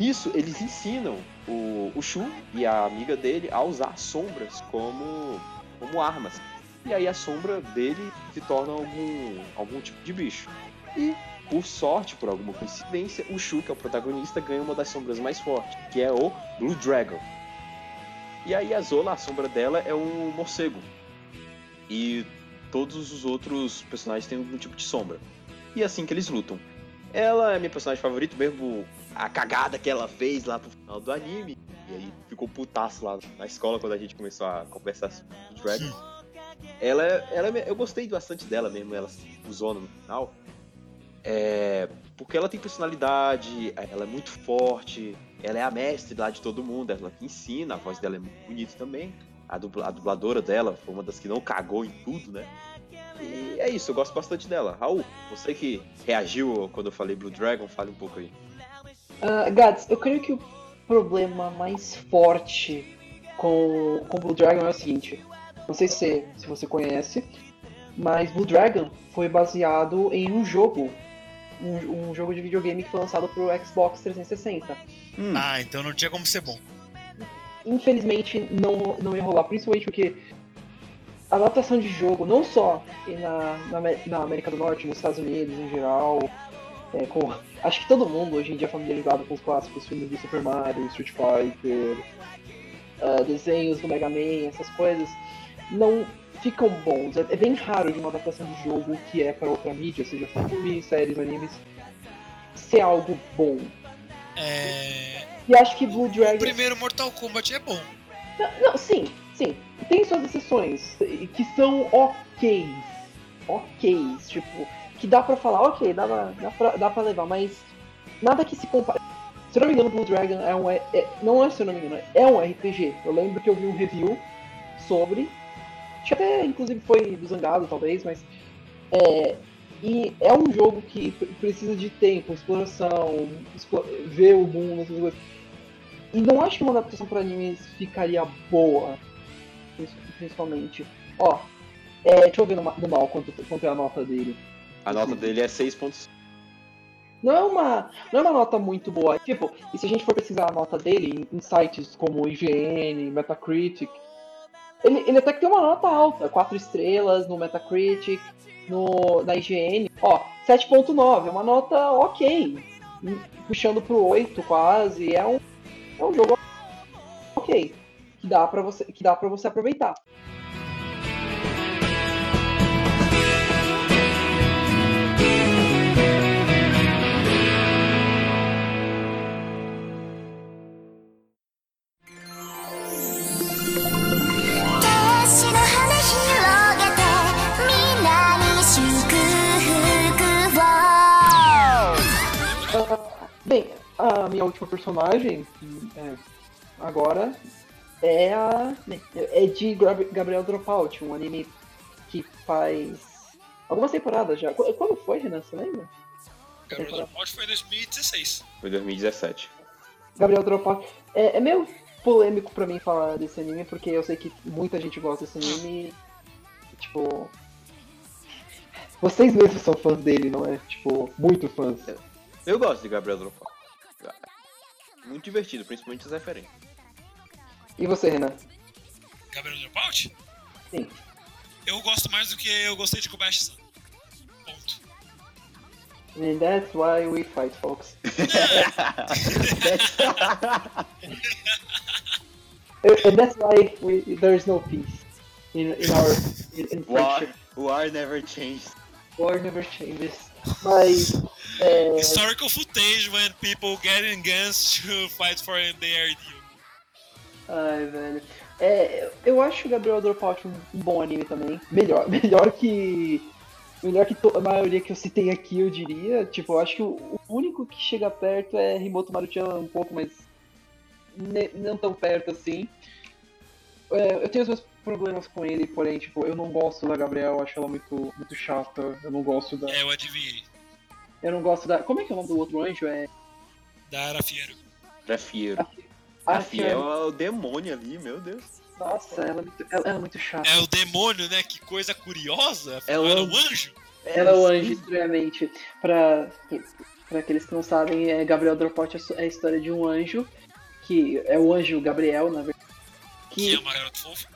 Isso, eles ensinam o, o Shu e a amiga dele a usar sombras como como armas. E aí a sombra dele se torna algum, algum tipo de bicho. E, por sorte, por alguma coincidência, o Shu, que é o protagonista, ganha uma das sombras mais fortes, que é o Blue Dragon. E aí a Zola, a sombra dela é um morcego. E todos os outros personagens têm algum tipo de sombra. E é assim que eles lutam. Ela é minha personagem favorita, mesmo a cagada que ela fez lá pro final do anime. E aí ficou putaço lá na escola quando a gente começou a conversar sobre Dragon. Ela, ela, eu gostei bastante dela mesmo, ela usou no final. É, porque ela tem personalidade, ela é muito forte, ela é a mestre lá de todo mundo, ela que ensina, a voz dela é muito bonita também. A, dubla- a dubladora dela foi uma das que não cagou em tudo, né? E é isso, eu gosto bastante dela. Raul, você que reagiu quando eu falei Blue Dragon, fale um pouco aí. Ah, Gads, eu creio que o problema mais forte com, com Blue Dragon é o seguinte. Não sei se, você- se você conhece, mas Blue Dragon foi baseado em um jogo. Um, um jogo de videogame que foi lançado pro Xbox 360. Hum, Ah, então não tinha como ser bom. Infelizmente não, não ia rolar, principalmente porque adaptação de jogo, não só na, na, na América do Norte, nos Estados Unidos em geral, é, com, acho que todo mundo hoje em dia é familiarizado com os clássicos filmes do Super Mario, Street Fighter, ah, desenhos do Mega Man, essas coisas, não ficam bons. É, é bem raro de uma adaptação de jogo que é para outra mídia, seja filme, séries, animes, ser algo bom. É, E acho que Blue O Dragon. primeiro Mortal Kombat é bom. Não, sim, sim. Tem suas exceções que são ok. Ok. Tipo, que dá pra falar, ok, dá, pra- dá, pra, dá pra levar, mas nada que se compare. Se eu não me engano, Blue Dragon é um. É, não é, se eu não me engano, é um RPG. Eu lembro que eu vi um review sobre. Acho que até, inclusive, foi do Zangado, talvez, mas. É, e é um jogo que pre- precisa de tempo, exploração, explo- ver o mundo, essas coisas. E não acho que uma adaptação para animes ficaria boa, principalmente. Ó, é, deixa eu ver no, no mal quanto, quanto é a nota dele. A nota dele é 6.5. Não é uma, não é uma nota muito boa. Tipo, e se a gente for pesquisar a nota dele em, em sites como IGN, Metacritic, ele, ele até que tem uma nota alta, 4 estrelas no Metacritic, no, na IGN. Ó, 7.9, é uma nota ok. Puxando pro 8 quase, é um, é um jogo ok que dá para você, que dá para você aproveitar. Ah, bem, a minha última personagem, que é, agora é a. É de Gab- Gabriel Dropout, um anime que faz algumas temporadas já. Qu- Quando foi, Renan? Você lembra? Gabriel Dropout foi em 2016. Foi 2017. Gabriel Dropout. É, é meio polêmico pra mim falar desse anime, porque eu sei que muita gente gosta desse anime. Tipo. Vocês mesmos são fãs dele, não é? Tipo, muito fãs. Eu gosto de Gabriel Dropout. Muito divertido, principalmente as referências. E você, Renan? Gabriel Dropout? Sim. Eu gosto mais do que eu gostei de Kobayashi-san. Ponto. And that's why we fight, folks. *laughs* And that's why we, there's no peace in, in our in, War, war never changed. War never changes. Mas é, Historical footage when people get in guns to fight for their ideal. Ai, velho. É, eu acho o Gabriel Dropout um, um bom anime também. Melhor, *laughs* melhor que melhor que a maioria que eu citei aqui, eu diria. Tipo, eu acho que o, único que chega perto é Himoto Maruchan um pouco, mas não tão perto assim. É, eu tenho os meus problemas com ele, porém, tipo, eu não gosto da Gabriel, acho ela muito, muito chata. Eu não gosto da. É, eu adivinhei. Eu não gosto da. Como é que é o nome do outro anjo? É. Da Arafiero. Pra Fiero. A Fiel é o demônio ali, meu Deus. Nossa, ela é muito, ela, é muito chata. É o demônio, né? Que coisa curiosa. É o- o anjo. Ela é o anjo, estranhamente. Pra, pra aqueles que não sabem, é Gabriel Dropout é so- é a história de um anjo, que é o anjo Gabriel, na verdade. Que é Que, uma garota fofa.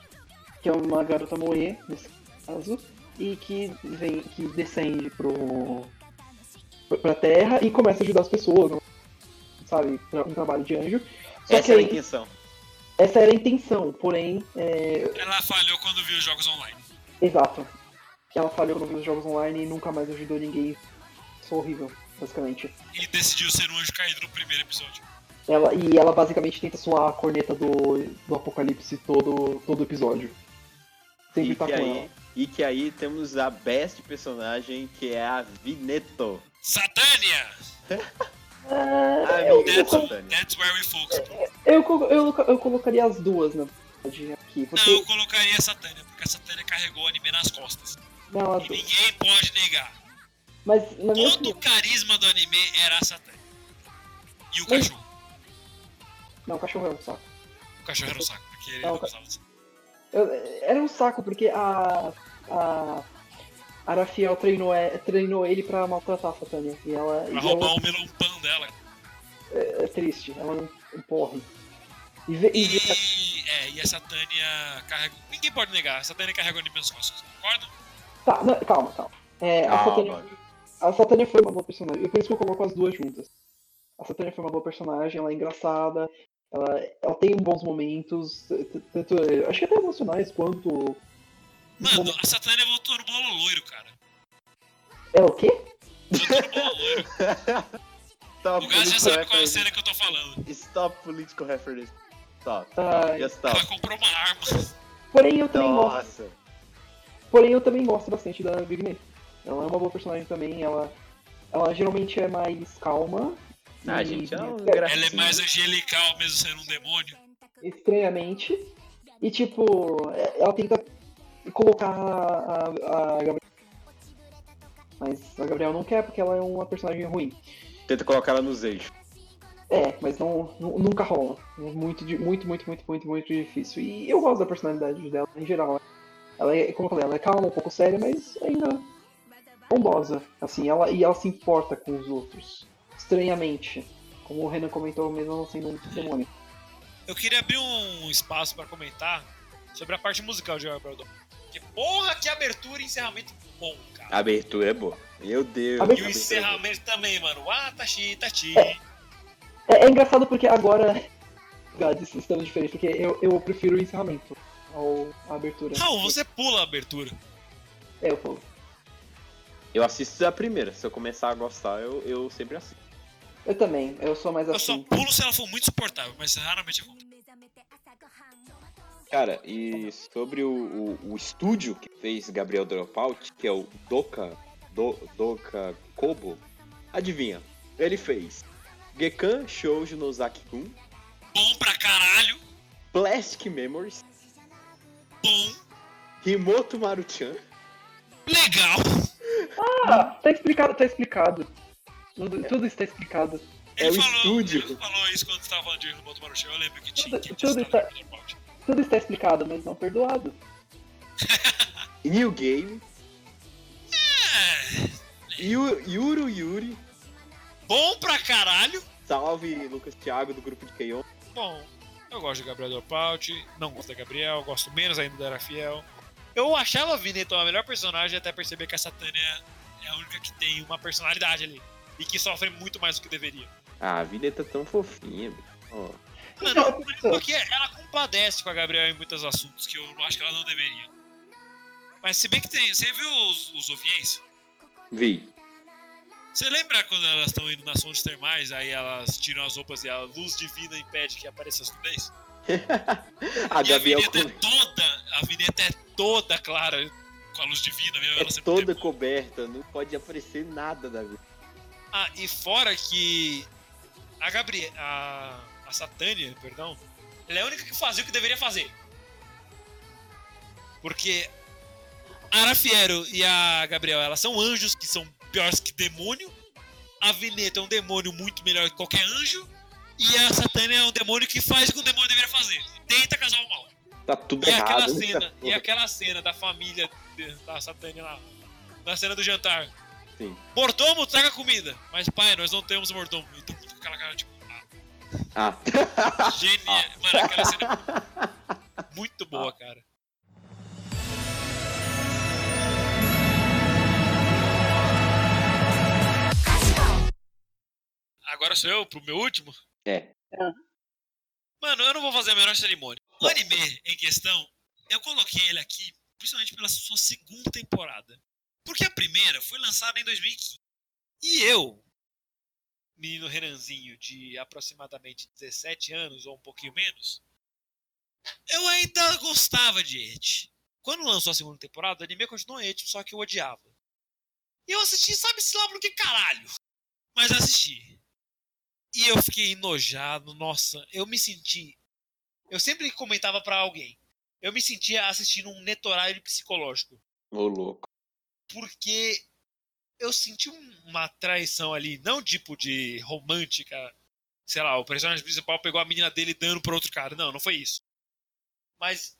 que é uma garota moe, nesse caso, e que vem, que descende pro, pra terra e começa a ajudar as pessoas, sabe? Pra um trabalho de anjo. Só Essa é a intenção. essa era a intenção, porém, é, Ela falhou quando viu os jogos online. Exato. Ela falhou quando viu os jogos online e nunca mais ajudou ninguém. Sou horrível, basicamente. E decidiu ser um anjo caído no primeiro episódio. Ela, e ela basicamente tenta soar a corneta do, do apocalipse todo, todo episódio. Sempre E tá que, com aí, ela. e que aí temos a best personagem, que é a Vineto. Satânia! *laughs* Ah, A eu, Vineto, eu. That's where we focus, eu, eu, eu colocaria as duas, na verdade, aqui. Não, Porque. eu colocaria a Satânia, porque a Satânia carregou o anime nas costas. Não, as E duas. ninguém pode negar. Mas na minha Todo opinião. o carisma do anime era a Satânia. E o Mas- cachorro. Não, o cachorro é um saco. O cachorro era um saco, porque ele Não, não ca- gostava de Eu- era um saco, porque a. A. Arafiel treinou, é- treinou ele pra maltratar a Satânia. E ela. Pra e roubar ela o melão pan dela. é triste, ela não porre. E, ve- e E, é, e a Satânia carregou. ninguém pode negar. A Satânia carrega o anime nas costas, concorda? Tá, não, calma, calma. É, a. Satânia, a Satânia foi uma boa personagem. E por isso que eu coloco as duas juntas. A Satânia foi uma boa personagem, ela é engraçada, ela, ela tem bons momentos, tanto, acho que até emocionais quanto. Mano, a Satânia voltou no bolo loiro, cara. É o quê? Voltou no bolo loiro. *laughs* Stop O Gás já sabe qual é a cena que eu tô falando. Stop political reference. Stop. Ah, Just Ela stop. comprou uma arma. porém eu também gosto. Nossa. Porém eu também gosto bastante da Big Nate. Ela é uma boa personagem também, ela, ela geralmente é mais calma. Ah, e- gente, um é. Ela é mais angelical, mesmo sendo um demônio. estranhamente. E tipo, é- ela tenta colocar a, a, a Gabriel. Mas a Gabriel não quer porque ela é uma personagem ruim. Tenta colocar ela nos eixos. É, mas não, nu- nunca rola. Muito, muito, muito, muito, muito, muito difícil. E eu gosto da personalidade dela em geral. Ela é, como eu falei, ela é calma, um pouco séria, mas ainda bondosa. Assim, ela, e ela se importa com os outros. Estranhamente. Como o Renan comentou, mesmo não sendo um demônio. Eu queria abrir um espaço pra comentar sobre a parte musical de Gabriel Dom. Que porra, que abertura e encerramento bom, cara. A abertura é boa. Meu Deus. E o é encerramento também, mano. Ah, tachi, tachi. É, é engraçado porque agora. Gades, estamos diferentes, porque eu, eu prefiro o encerramento ao a abertura. Raul, você pula a abertura. É, eu falo. Eu assisto a primeira. Se eu começar a gostar, eu, eu sempre assisto. Eu também, eu sou mais Eu só assim. pulo se ela for muito suportável, mas raramente acontece. Cara, e sobre o, o, o estúdio que fez Gabriel Dropout, que é o Doka, Do, Doka Kobo, adivinha? Ele fez Gekan Shoujo no Zaki-kun, Bom pra caralho, Plastic Memories, bom, Himoto Maruchan, legal. Ah, tá explicado, tá explicado. Tudo, tudo está explicado. É Ele o falou, estúdio. Ele falou isso quando você tava falando de Remoto Maruchan. Eu lembro que tinha. Tudo- Que tudo está- Dropout. Tudo está explicado, mas não perdoado. *laughs* New Game, É, Yu- Yuru Yuri, bom pra caralho. salve Lucas Thiago do grupo de Keion. Bom, eu gosto de Gabriel Dropout, não gosto da Gabriel, gosto menos ainda da Arafiel. Eu achava a Vineta a melhor personagem até perceber que a Satânia é a única que tem uma personalidade ali. E que sofre muito mais do que deveria. Ah, a vida tá tão fofinha, bicho. Mano, porque ela compadece com a Gabriel em muitos assuntos que eu não acho que ela não deveria. Mas se bem que tem. Você viu os, os? Vi. Você lembra quando elas estão indo nas fontes termais, aí elas tiram as roupas e a luz divina impede que apareça as nudez? *laughs* A e a Gabriel vinheta é toda, a vinheta é toda clara com a luz divina mesmo. é toda coberta, não pode aparecer nada da vida. Ah, e fora que a Gabriel, a, a Satânia, perdão, ela é a única que fazia o que deveria fazer. Porque a Arafiero e a Gabriel, elas são anjos que são piores que demônio. A Vineta é um demônio muito melhor que qualquer anjo. E a Satânia é um demônio que faz o que o demônio deveria fazer. Tenta casar o mal. Tá tudo E aquela errado. né? cena, e aquela cena da família da Satânia lá, na cena do jantar. Sim. Mordomo, traga comida. Mas pai, nós não temos mordomo. E todo mundo com aquela cara tipo, ah, Ah. genial. Mano, aquela cena é muito boa, cara. Agora sou eu pro meu último? É. Mano, eu não vou fazer a menor cerimônia. O anime em questão, eu coloquei ele aqui principalmente pela sua segunda temporada. Porque a primeira foi lançada em 2015. E eu, menino Renanzinho de aproximadamente 17 anos ou um pouquinho menos, eu ainda gostava de It. Quando lançou a segunda temporada, o anime continuou It, só que eu odiava. E eu assisti, sabe-se lá por que caralho. Mas assisti. E eu fiquei enojado, nossa, eu me senti. Eu sempre comentava pra alguém. Eu me sentia assistindo um netorário psicológico. Ô, louco. Porque eu senti um- uma traição ali, não tipo de romântica. Sei lá, o personagem principal pegou a menina dele dando pra outro cara. Não, não foi isso. Mas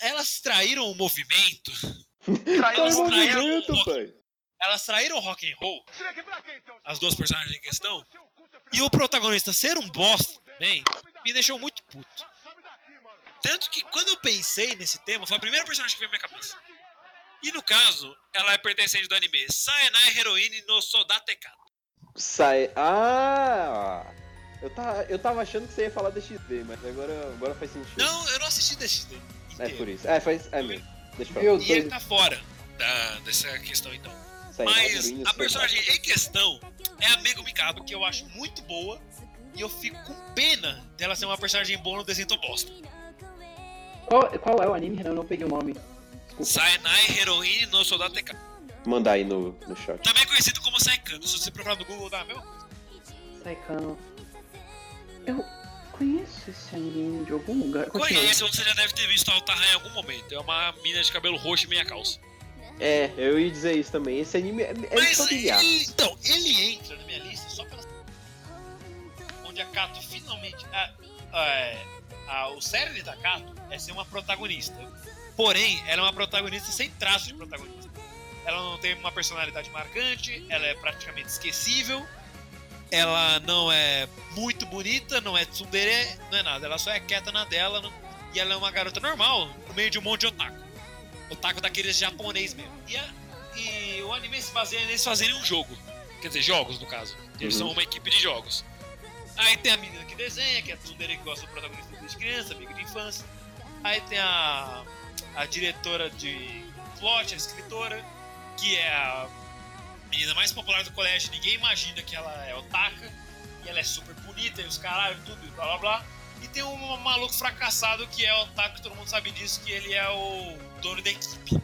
elas traíram o movimento. *laughs* Elas traíram, o movimento, rock, pai. elas traíram o rock and roll. As duas personagens em questão. E o protagonista ser um bosta também me deixou muito puto. Tanto que quando eu pensei nesse tema, foi a primeira personagem que veio na minha cabeça. E no caso, ela é pertencente do anime Saenai Heroine no Sodatekato. Sai. Ah! Eu tava, eu tava achando que você ia falar da XD, mas agora, agora faz sentido. Não, eu não assisti DXD. é inteiro. por isso. É, faz. É mesmo. Deixa eu falar. E ele tá fora da- dessa questão, então. Sai, Mas a personagem em questão é a Mego Mikado, que eu acho muito boa. E eu fico com pena dela ser uma personagem boa no desenho tão bosta. Qual, qual é o anime, Renan? Eu não peguei o nome. Saenai Heroine no Sodatekato. Mandar aí no, no chat. Também conhecido como Saikano. Se você procurar no Google, dá a mesma coisa. Saikano. Eu conheço esse anime de algum lugar. Conhece, você já deve ter visto a Altaha em algum momento. É uma mina de cabelo roxo e meia calça. É, eu ia dizer isso também. Esse anime é, é Mas familiar. ele, então, ele entra na minha lista só pela. Onde a Kato finalmente. A, a- a- o cerne da Kato é ser uma protagonista. Porém, ela é uma protagonista sem traço de protagonista. Ela não tem uma personalidade marcante, ela é praticamente esquecível. Ela não é muito bonita, não é tsundere, não é nada. Ela só é quieta na dela não- e ela é uma garota normal no meio de um monte de otaku. Otaku daqueles japonês mesmo. E, a- e o anime se baseia neles fazerem um jogo. Quer dizer, jogos no caso. Eles Uhum. são uma equipe de jogos. Aí tem a menina que desenha, que é a tsundere que gosta do protagonista desde criança, amigo de infância. Aí tem a, a diretora de plot, a escritora, que é a menina mais popular do colégio. Ninguém imagina que ela é otaka. E ela é super bonita e os caralho, tudo, e blá blá blá. E tem um maluco fracassado que é otaku, todo mundo sabe disso, que ele é o dono da equipe.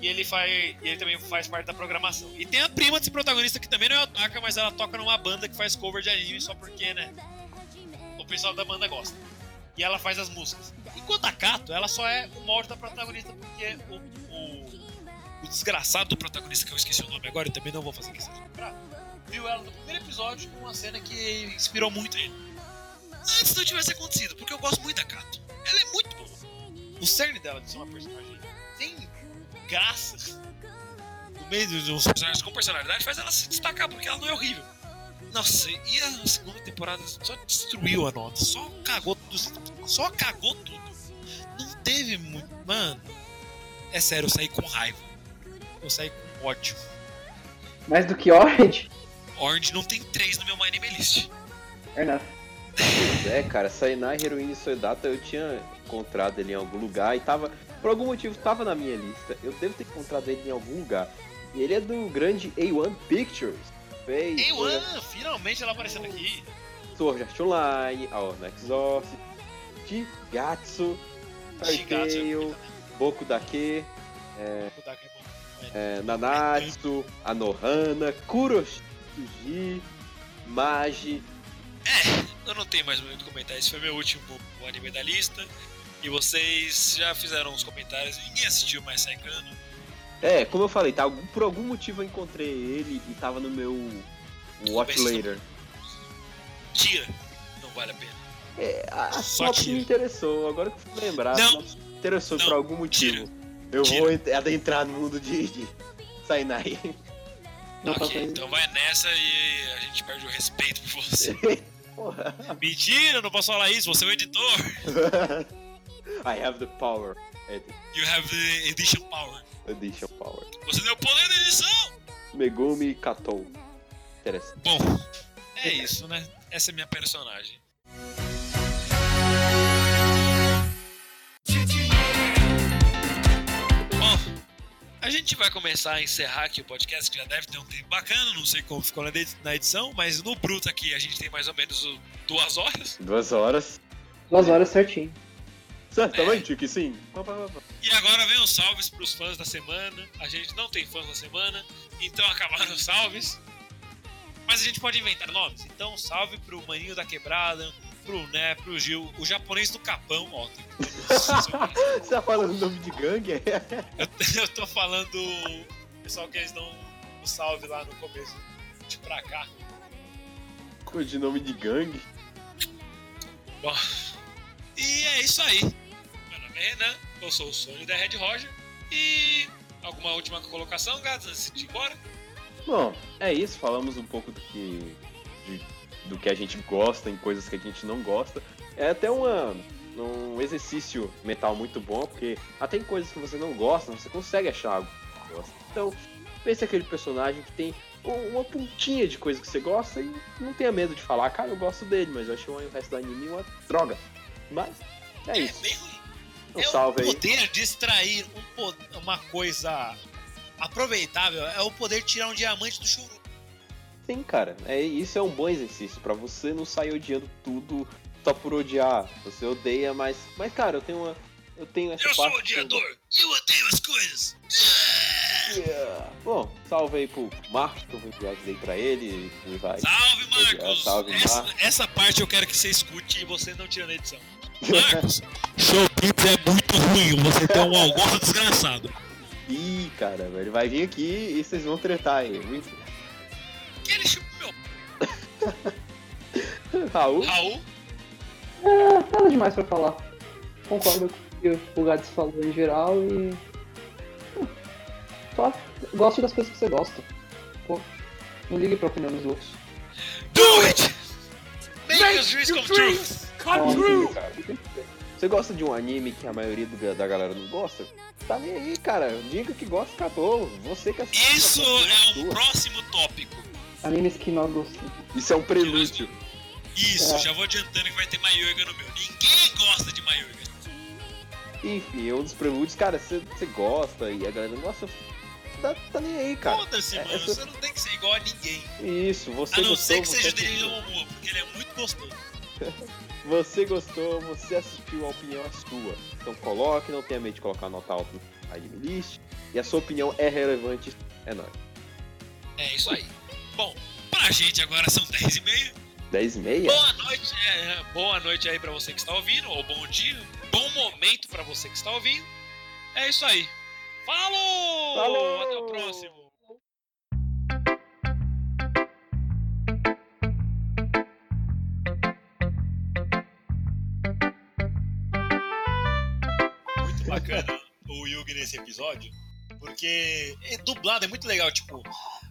E ele faz. ele também faz parte da programação. E tem a prima desse protagonista que também não é otaka, mas ela toca numa banda que faz cover de anime só porque, né? O pessoal da banda gosta. E ela faz as músicas. Enquanto a Kato, ela só é o molde da protagonista, porque o, o, o desgraçado do protagonista, que eu esqueci o nome agora, eu também não vou fazer questão de lembrar, viu ela no primeiro episódio com uma cena que inspirou muito ele. Antes não tivesse acontecido, porque eu gosto muito da Kato. Ela é muito boa. O cerne dela de ser uma personagem tem graça no meio dos dos personagens com personalidade faz ela se destacar porque ela não é horrível. Nossa, e a segunda temporada só destruiu a nota, só cagou tudo, só cagou tudo. Teve muito. Mano, é sério, eu saí com raiva. Eu saí com ódio. Mais do que Orange? Orange não tem três no meu My Anime List. Fair enough. *laughs* É, cara, Sainai Heroine Soldata eu tinha encontrado ele em algum lugar e tava. Por algum motivo tava na minha lista. Eu devo ter encontrado ele em algum lugar. E ele é do grande A1 Pictures. Fez Ei, Sword One, finalmente ela aparecendo aqui. Sword Art Online, Our Next Exorcist, Jigatsu, Fairy Shigatsu é Tail, bonita, né? Boku Dake, é bom. é, Nanatsu, Anohana, Kuroshiji, Magi. Eu não tenho mais muito comentário. Esse foi meu último anime da lista. E vocês já fizeram uns comentários. Ninguém assistiu mais Saikano. É, como eu falei, tá, por algum motivo eu encontrei ele e tava no meu Watch. Later. Tira. Não vale a pena. É, a tira. me interessou, agora que eu fui lembrar, Não. a me interessou Não. por algum motivo. Eu Tira. vou ent- adentrar no mundo de, de Sainai. Ok, então vai nessa e a gente perde o respeito por você. *laughs* Porra. Mentira, não posso falar isso. Você é o editor. *laughs* I have the power. You have the edition power. Edition Power. Você tem o poder da edição. Megumi Katou. Interessante. Bom, é isso, né? Essa é minha personagem. Bom, a gente vai começar a encerrar aqui o podcast, que já deve ter um tempo bacana, não sei como ficou na edi- na edição, mas no bruto aqui a gente tem mais ou menos duas horas. Duas horas. Duas horas certinho. Certamente que sim. Pá, pá, pá, pá. E agora vem os salves pros fãs da semana. A gente não tem fãs da semana, então acabaram os salves. Mas a gente pode inventar nomes. Então, salve pro Maninho da Quebrada, pro Né, pro Gil, o japonês do Capão, ó. tem- *laughs* Você tá falando o nome de gangue? *laughs* Eu, eu tô falando o pessoal que eles dão o salve lá no começo, de pra cá. de nome de gangue? Bom, e é isso aí. Meu nome é Renan, eu sou o Sony da Red Roger. E alguma última colocação, gatos, antes de ir embora? Bom, é isso. Falamos um pouco do que, de- do que a gente gosta em coisas que a gente não gosta. É até uma, num exercício mental muito bom, porque até em coisas que você não gosta, você consegue achar algo que você gosta. Então, pense aquele personagem que tem uma pontinha de coisa que você gosta e não tenha medo de falar, cara, eu gosto dele, mas eu achei o resto do anime uma droga. Mas, é É isso. bem ruim. Um é salve o aí. poder de extrair um uma coisa aproveitável. É o poder de tirar um diamante do churu. Sim, cara, é, isso é um bom exercício pra você não sair odiando tudo só por odiar. Você odeia, mas, mas cara, eu tenho uma, eu tenho essa Eu sou eu- odiador e eu odeio as coisas. Yeah. Bom, salve aí pro Marcos, que eu vou enviar isso aí pra ele. Ele vai. Salve, Marcos! Salve, essa, Marcos. essa parte eu quero que você escute e você não tira na edição. *laughs* Marcos, pizza é muito ruim, você tem um almoço desgraçado. Ih, cara, ele vai vir aqui e vocês vão tretar aí. Aquele chupa meu *laughs* Raul? Raul, É, nada demais pra falar. Concordo com o que o Gades falou em geral e. hum, Só goste das coisas que você gosta. Pô, não ligue pra opinião dos outros. do it! Make your dreams come true! Come true! Você gosta de um anime que a maioria do- da galera não gosta? Tá nem aí, cara. Diga que gosta, acabou. Você que assiste. Isso é o próximo tópico. Animes que nós gostamos. Isso é um prelúdio. Isso, É. já vou adiantando que vai ter Maioga no meu. Ninguém gosta de Maioga. Enfim, é um dos prelúdios, cara, você você gosta e a galera não gosta. Tá, tá nem aí, cara. Foda-se, É, mano. essa- Você não tem que ser igual a ninguém. Isso, você A não gostou, ser que você seja assistiu. Momoa, porque ele é muito gostoso. *laughs* Você gostou, você assistiu, a opinião é sua. Então coloque, não tenha medo de colocar nota alta no anime list. E a sua opinião é relevante, é nóis. É isso aí. Bom, pra gente agora são 10 e meia. 10 e meia? Boa noite, é, é, boa noite aí pra você que está ouvindo, ou bom dia, bom momento pra você que está ouvindo. É isso aí. Falou! Falou! Até o próximo. Muito bacana o Yugi nesse episódio, porque é, dublado é muito legal, tipo,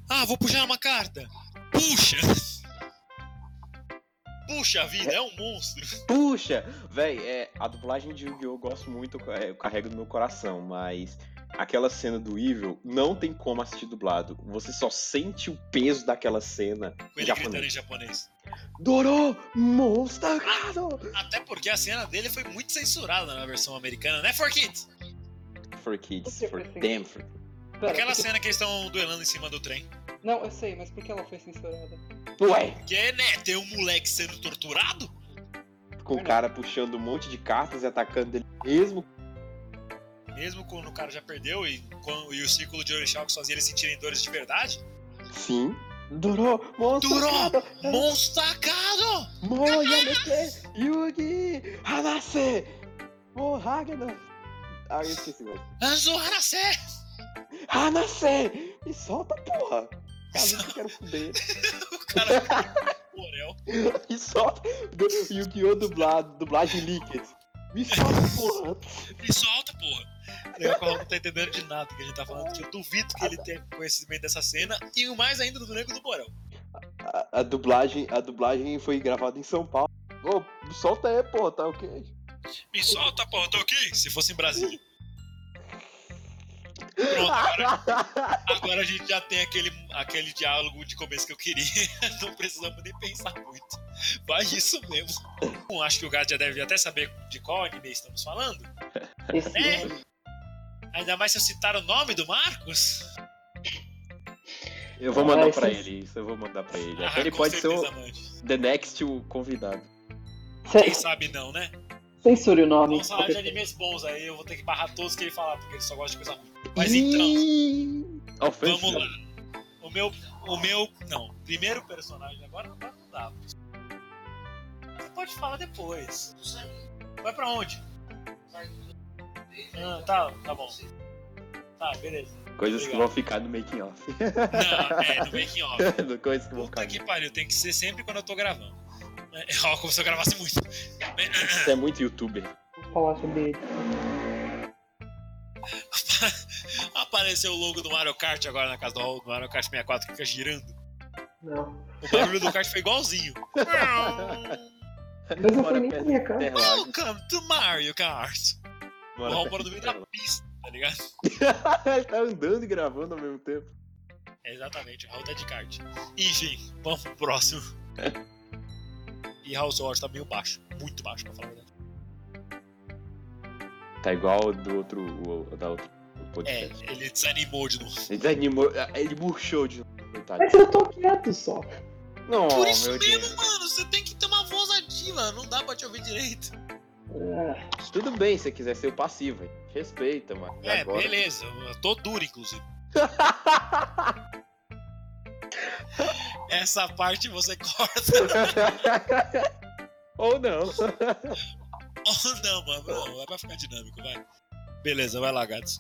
ah, vou puxar uma carta. Puxa! Puxa a vida, é um monstro. Puxa! Véi, é, a dublagem de Yu-Gi-Oh! eu gosto muito, é, eu carrego no meu coração, mas aquela cena do Evil não tem como assistir dublado. Você só sente o peso daquela cena Com ele gritando em japonês. japonês. Doro! Monster Gado! Até porque a cena dele foi muito censurada na versão americana, né, For Kids? For kids, for damn for Pera, Aquela por que- cena que eles estão duelando em cima do trem. Não, eu sei, mas por que ela foi censurada? Ué! Que, né, tem um moleque sendo torturado? Com o cara puxando um monte de cartas e atacando ele mesmo. Mesmo quando o cara já perdeu e, quando- e o círculo de Orixalcos fazia eles sentirem dores de verdade. Sim. Duro! Monster Duro! Gado! Monstacado! Moyamete! Yugi! Hanase! Mohagano! Ah, eu esqueci mais. Anzoharase! Hanase! Me solta, porra! Sabe que eu quero fuder. *laughs* O cara. Morel. *laughs* Me solta! Yu-Gi-Oh! dublado, dublagem Liquid. Me solta, porra! Me solta, porra. O não tá entendendo de nada que a gente tá falando, que eu duvido que ele tenha conhecimento dessa cena, e o mais ainda do Nego do Borel. A, a dublagem, a dublagem foi gravada em São Paulo. Ô, me solta aí, porra, tá ok? Me solta, porra, tô aqui. Se fosse em Brasília. Pronto, *laughs* agora, agora a gente já tem aquele, aquele diálogo de começo que eu queria. *laughs* Não precisamos nem pensar muito. Vai isso mesmo. Bom, acho que o gato já deve até saber de qual anime estamos falando. Esse É. ano. Ainda mais se eu citar o nome do Marcos. Eu vou Ah, mandar isso pra é- ele isso, eu vou mandar pra ele. Ah, ele pode ser o. The Next o convidado. Quem sabe não, né? Censure o nome. Vamos falar de animes bons aí, eu vou ter que barrar todos que ele falar, porque ele só gosta de coisa ruim. Mas então, vamos lá. O meu. O meu. Não, primeiro personagem agora não dá. Você pode falar depois. Vai pra onde? Ah, tá, tá bom. Tá, beleza. Coisas que vão ficar no making off. Não, é, no making off. *laughs* Coisas que vão Puta ficar. que pariu, tem que ser sempre quando eu tô gravando. É, *laughs* ó, como se eu gravasse muito. Você é muito youtuber. Vou falar sobre ele. *laughs* Apareceu o logo do Mario Kart agora na casa do do Mario Kart 64 que fica girando. Não. O barulho do kart foi igualzinho. Mas não foi nem minha cara. Welcome to Mario Kart! O Mora Raul no meio da pista, tá ligado? *laughs* Ele tá andando e gravando ao mesmo tempo. É, exatamente, o Raul tá de kart. Enfim, vamos pro próximo. E Raul, seu áudio tá meio baixo. Muito baixo, pra falar a verdade. Tá igual do outro, o, da outro É, podcast. ele desanimou de novo. Ele desanimou, ele murchou de novo. Coitado. Mas eu tô quieto só. Não, Por isso meu mesmo, Deus. mano, você tem que ter uma voz ativa, não dá pra te ouvir direito. Ah, Tudo bem se você quiser ser o passivo, hein? Respeita, mano. É, agora? beleza, eu tô duro, inclusive. *laughs* Essa parte você corta. *laughs* Ou não. Ou não, mano, não, é pra ficar dinâmico, vai. Beleza, vai lá, Gats.